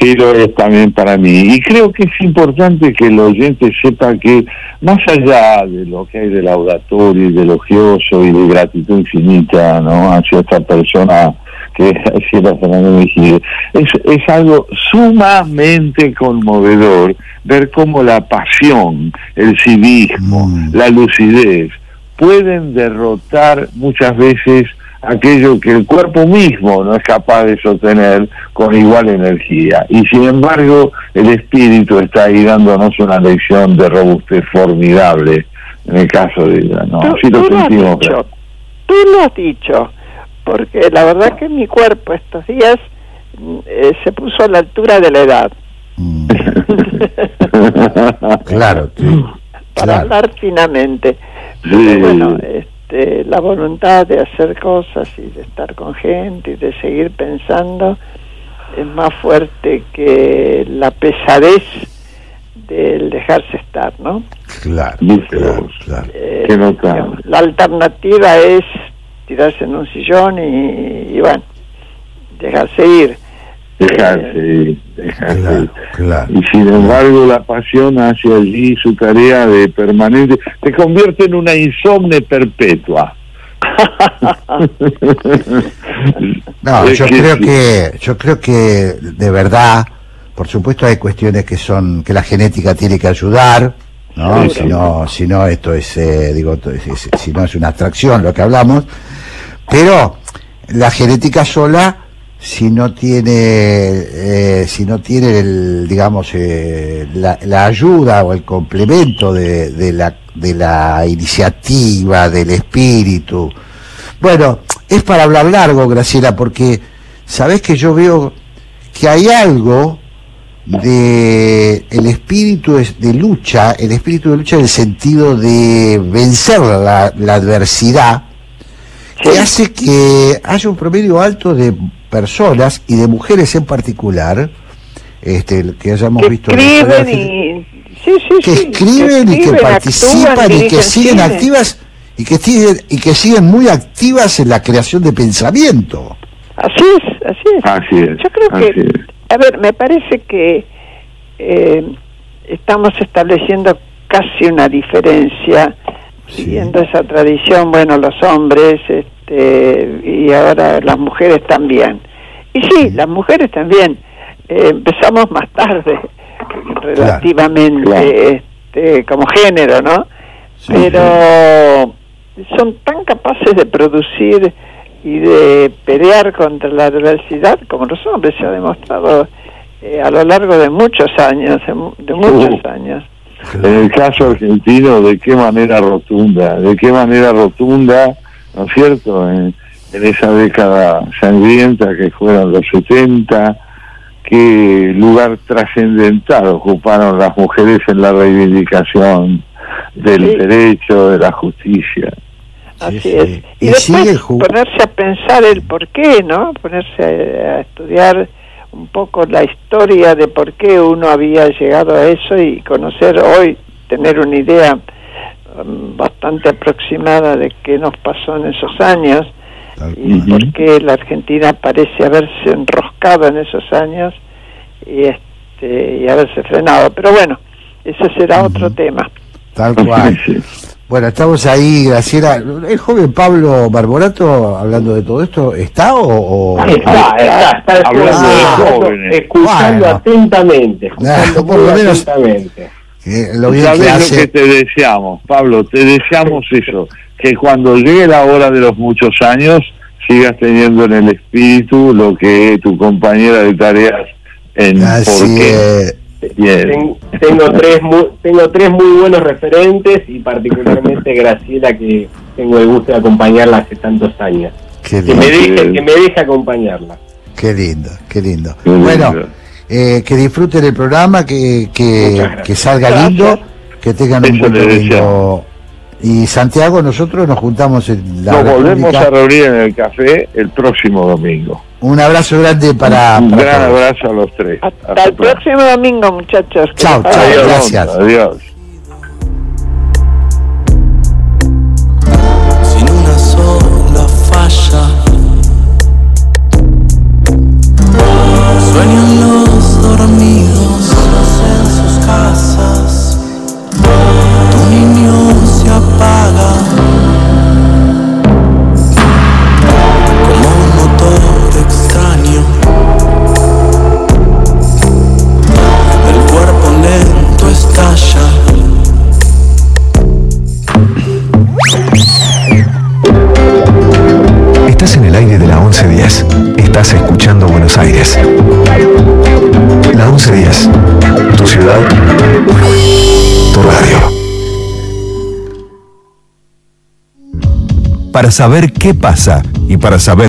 Sí, lo es también para mí. Y creo que es importante que el oyente sepa que, más allá de lo que hay de laudatorio y de elogioso y de gratitud infinita ¿no? hacia esta persona que Graciela Fernández Mejide, es, es algo sumamente conmovedor ver cómo la pasión, el civismo, la lucidez pueden derrotar muchas veces aquello que el cuerpo mismo no es capaz de sostener con igual energía. Y sin embargo, el espíritu está ahí dándonos una lección de robustez formidable en el caso de ella. ¿no? Tú- Así lo tú lo has sentimos. dicho. tú lo has dicho, porque la verdad que mi cuerpo estos días mm, eh, se puso a la altura de la edad. <laughs> Claro, para hablar finamente. Sí. Pero bueno, este, la voluntad de hacer cosas y de estar con gente y de seguir pensando es más fuerte que la pesadez del dejarse estar, ¿no? Claro, claro, claro. Eh, digamos, la alternativa es tirarse en un sillón y, y bueno, dejarse ir. Dejarse ir, dejarse ir. Claro. Y sin embargo, la pasión hace allí su tarea de permanente, te convierte en una insomne perpetua. <laughs> No, yo creo que, yo creo que de verdad, por supuesto hay cuestiones que son, que la genética tiene que ayudar, ¿no? Sí, si no, si no esto es, eh, digo, si no es una abstracción lo que hablamos, pero la genética sola si no tiene eh, si no tiene el digamos eh, la, la ayuda o el complemento de, de la de la iniciativa del espíritu. Bueno es para hablar largo Graciela porque sabes que yo veo que hay algo de el espíritu es- de lucha el espíritu de lucha en el sentido de vencer la adversidad que hace que haya un promedio alto de personas y de mujeres en particular, este, que hayamos visto escriben y sí, sí, que sí, escriben y que participan y que siguen cine. activas y que siguen y que siguen muy activas en la creación de pensamiento. Así es, así es. Así es. Yo creo así que, es. a ver, me parece que eh, estamos estableciendo casi una diferencia, siguiendo esa tradición, bueno, los hombres este, y ahora las mujeres también. Y sí, las mujeres también. Eh, empezamos más tarde, relativamente, Este, como género, ¿no? Pero son tan capaces de producir y de pelear contra la adversidad como los hombres se ha demostrado eh, a lo largo de muchos años, de muchos Uh. años. En el caso argentino, de qué manera rotunda, de qué manera rotunda, ¿no es cierto? En, en esa década sangrienta que fueron los 70, qué lugar trascendental ocuparon las mujeres en la reivindicación del Sí. derecho, de la justicia. Así es. Y, Y después ponerse a pensar el por qué, ¿no? Ponerse a, a estudiar un poco la historia de por qué uno había llegado a eso y conocer hoy, tener una idea bastante aproximada de qué nos pasó en esos años y por qué la Argentina parece haberse enroscado en esos años y este y haberse frenado. Pero bueno, ese será otro tema. Tal cual. Bueno, estamos ahí, Graciela. ¿El joven Pablo Barborato, hablando de todo esto, está o...? o- Está, está, está Hablando de escuchando, jóvenes. escuchando Bueno. atentamente, escuchando Ah, por lo muy menos- atentamente. Que lo bien ¿Sabes que lo que te deseamos, Pablo? Te deseamos eso, que cuando llegue la hora de los muchos años sigas teniendo en el espíritu lo que tu compañera de tareas en por qué. Bien. Ten- tengo tres muy, tengo tres muy buenos referentes y particularmente <laughs> Graciela que tengo el gusto de acompañarla hace tantos años. Qué Que me deje, que me deje acompañarla. Qué lindo, qué lindo. Qué lindo. Bueno, eh, que disfruten el programa, que, que, salga lindo, que tengan un Eso buen le domingo. Y Santiago, nosotros nos juntamos en la Nos volvemos República. a reunir en el café el próximo domingo. Un abrazo grande para, Un para gran todos. abrazo a los tres. Hasta el próximo domingo, muchachos. Chao, chao, gracias. Adiós. sin una sola falla. Sueñan los dormidos solos en sus casas. Tu niño se apaga como un motor extraño. El cuerpo lento estalla. Estás en el aire de la 1110. Estás escuchando Buenos Aires. La 1110. Tu ciudad. Tu radio. Para saber qué pasa y para saber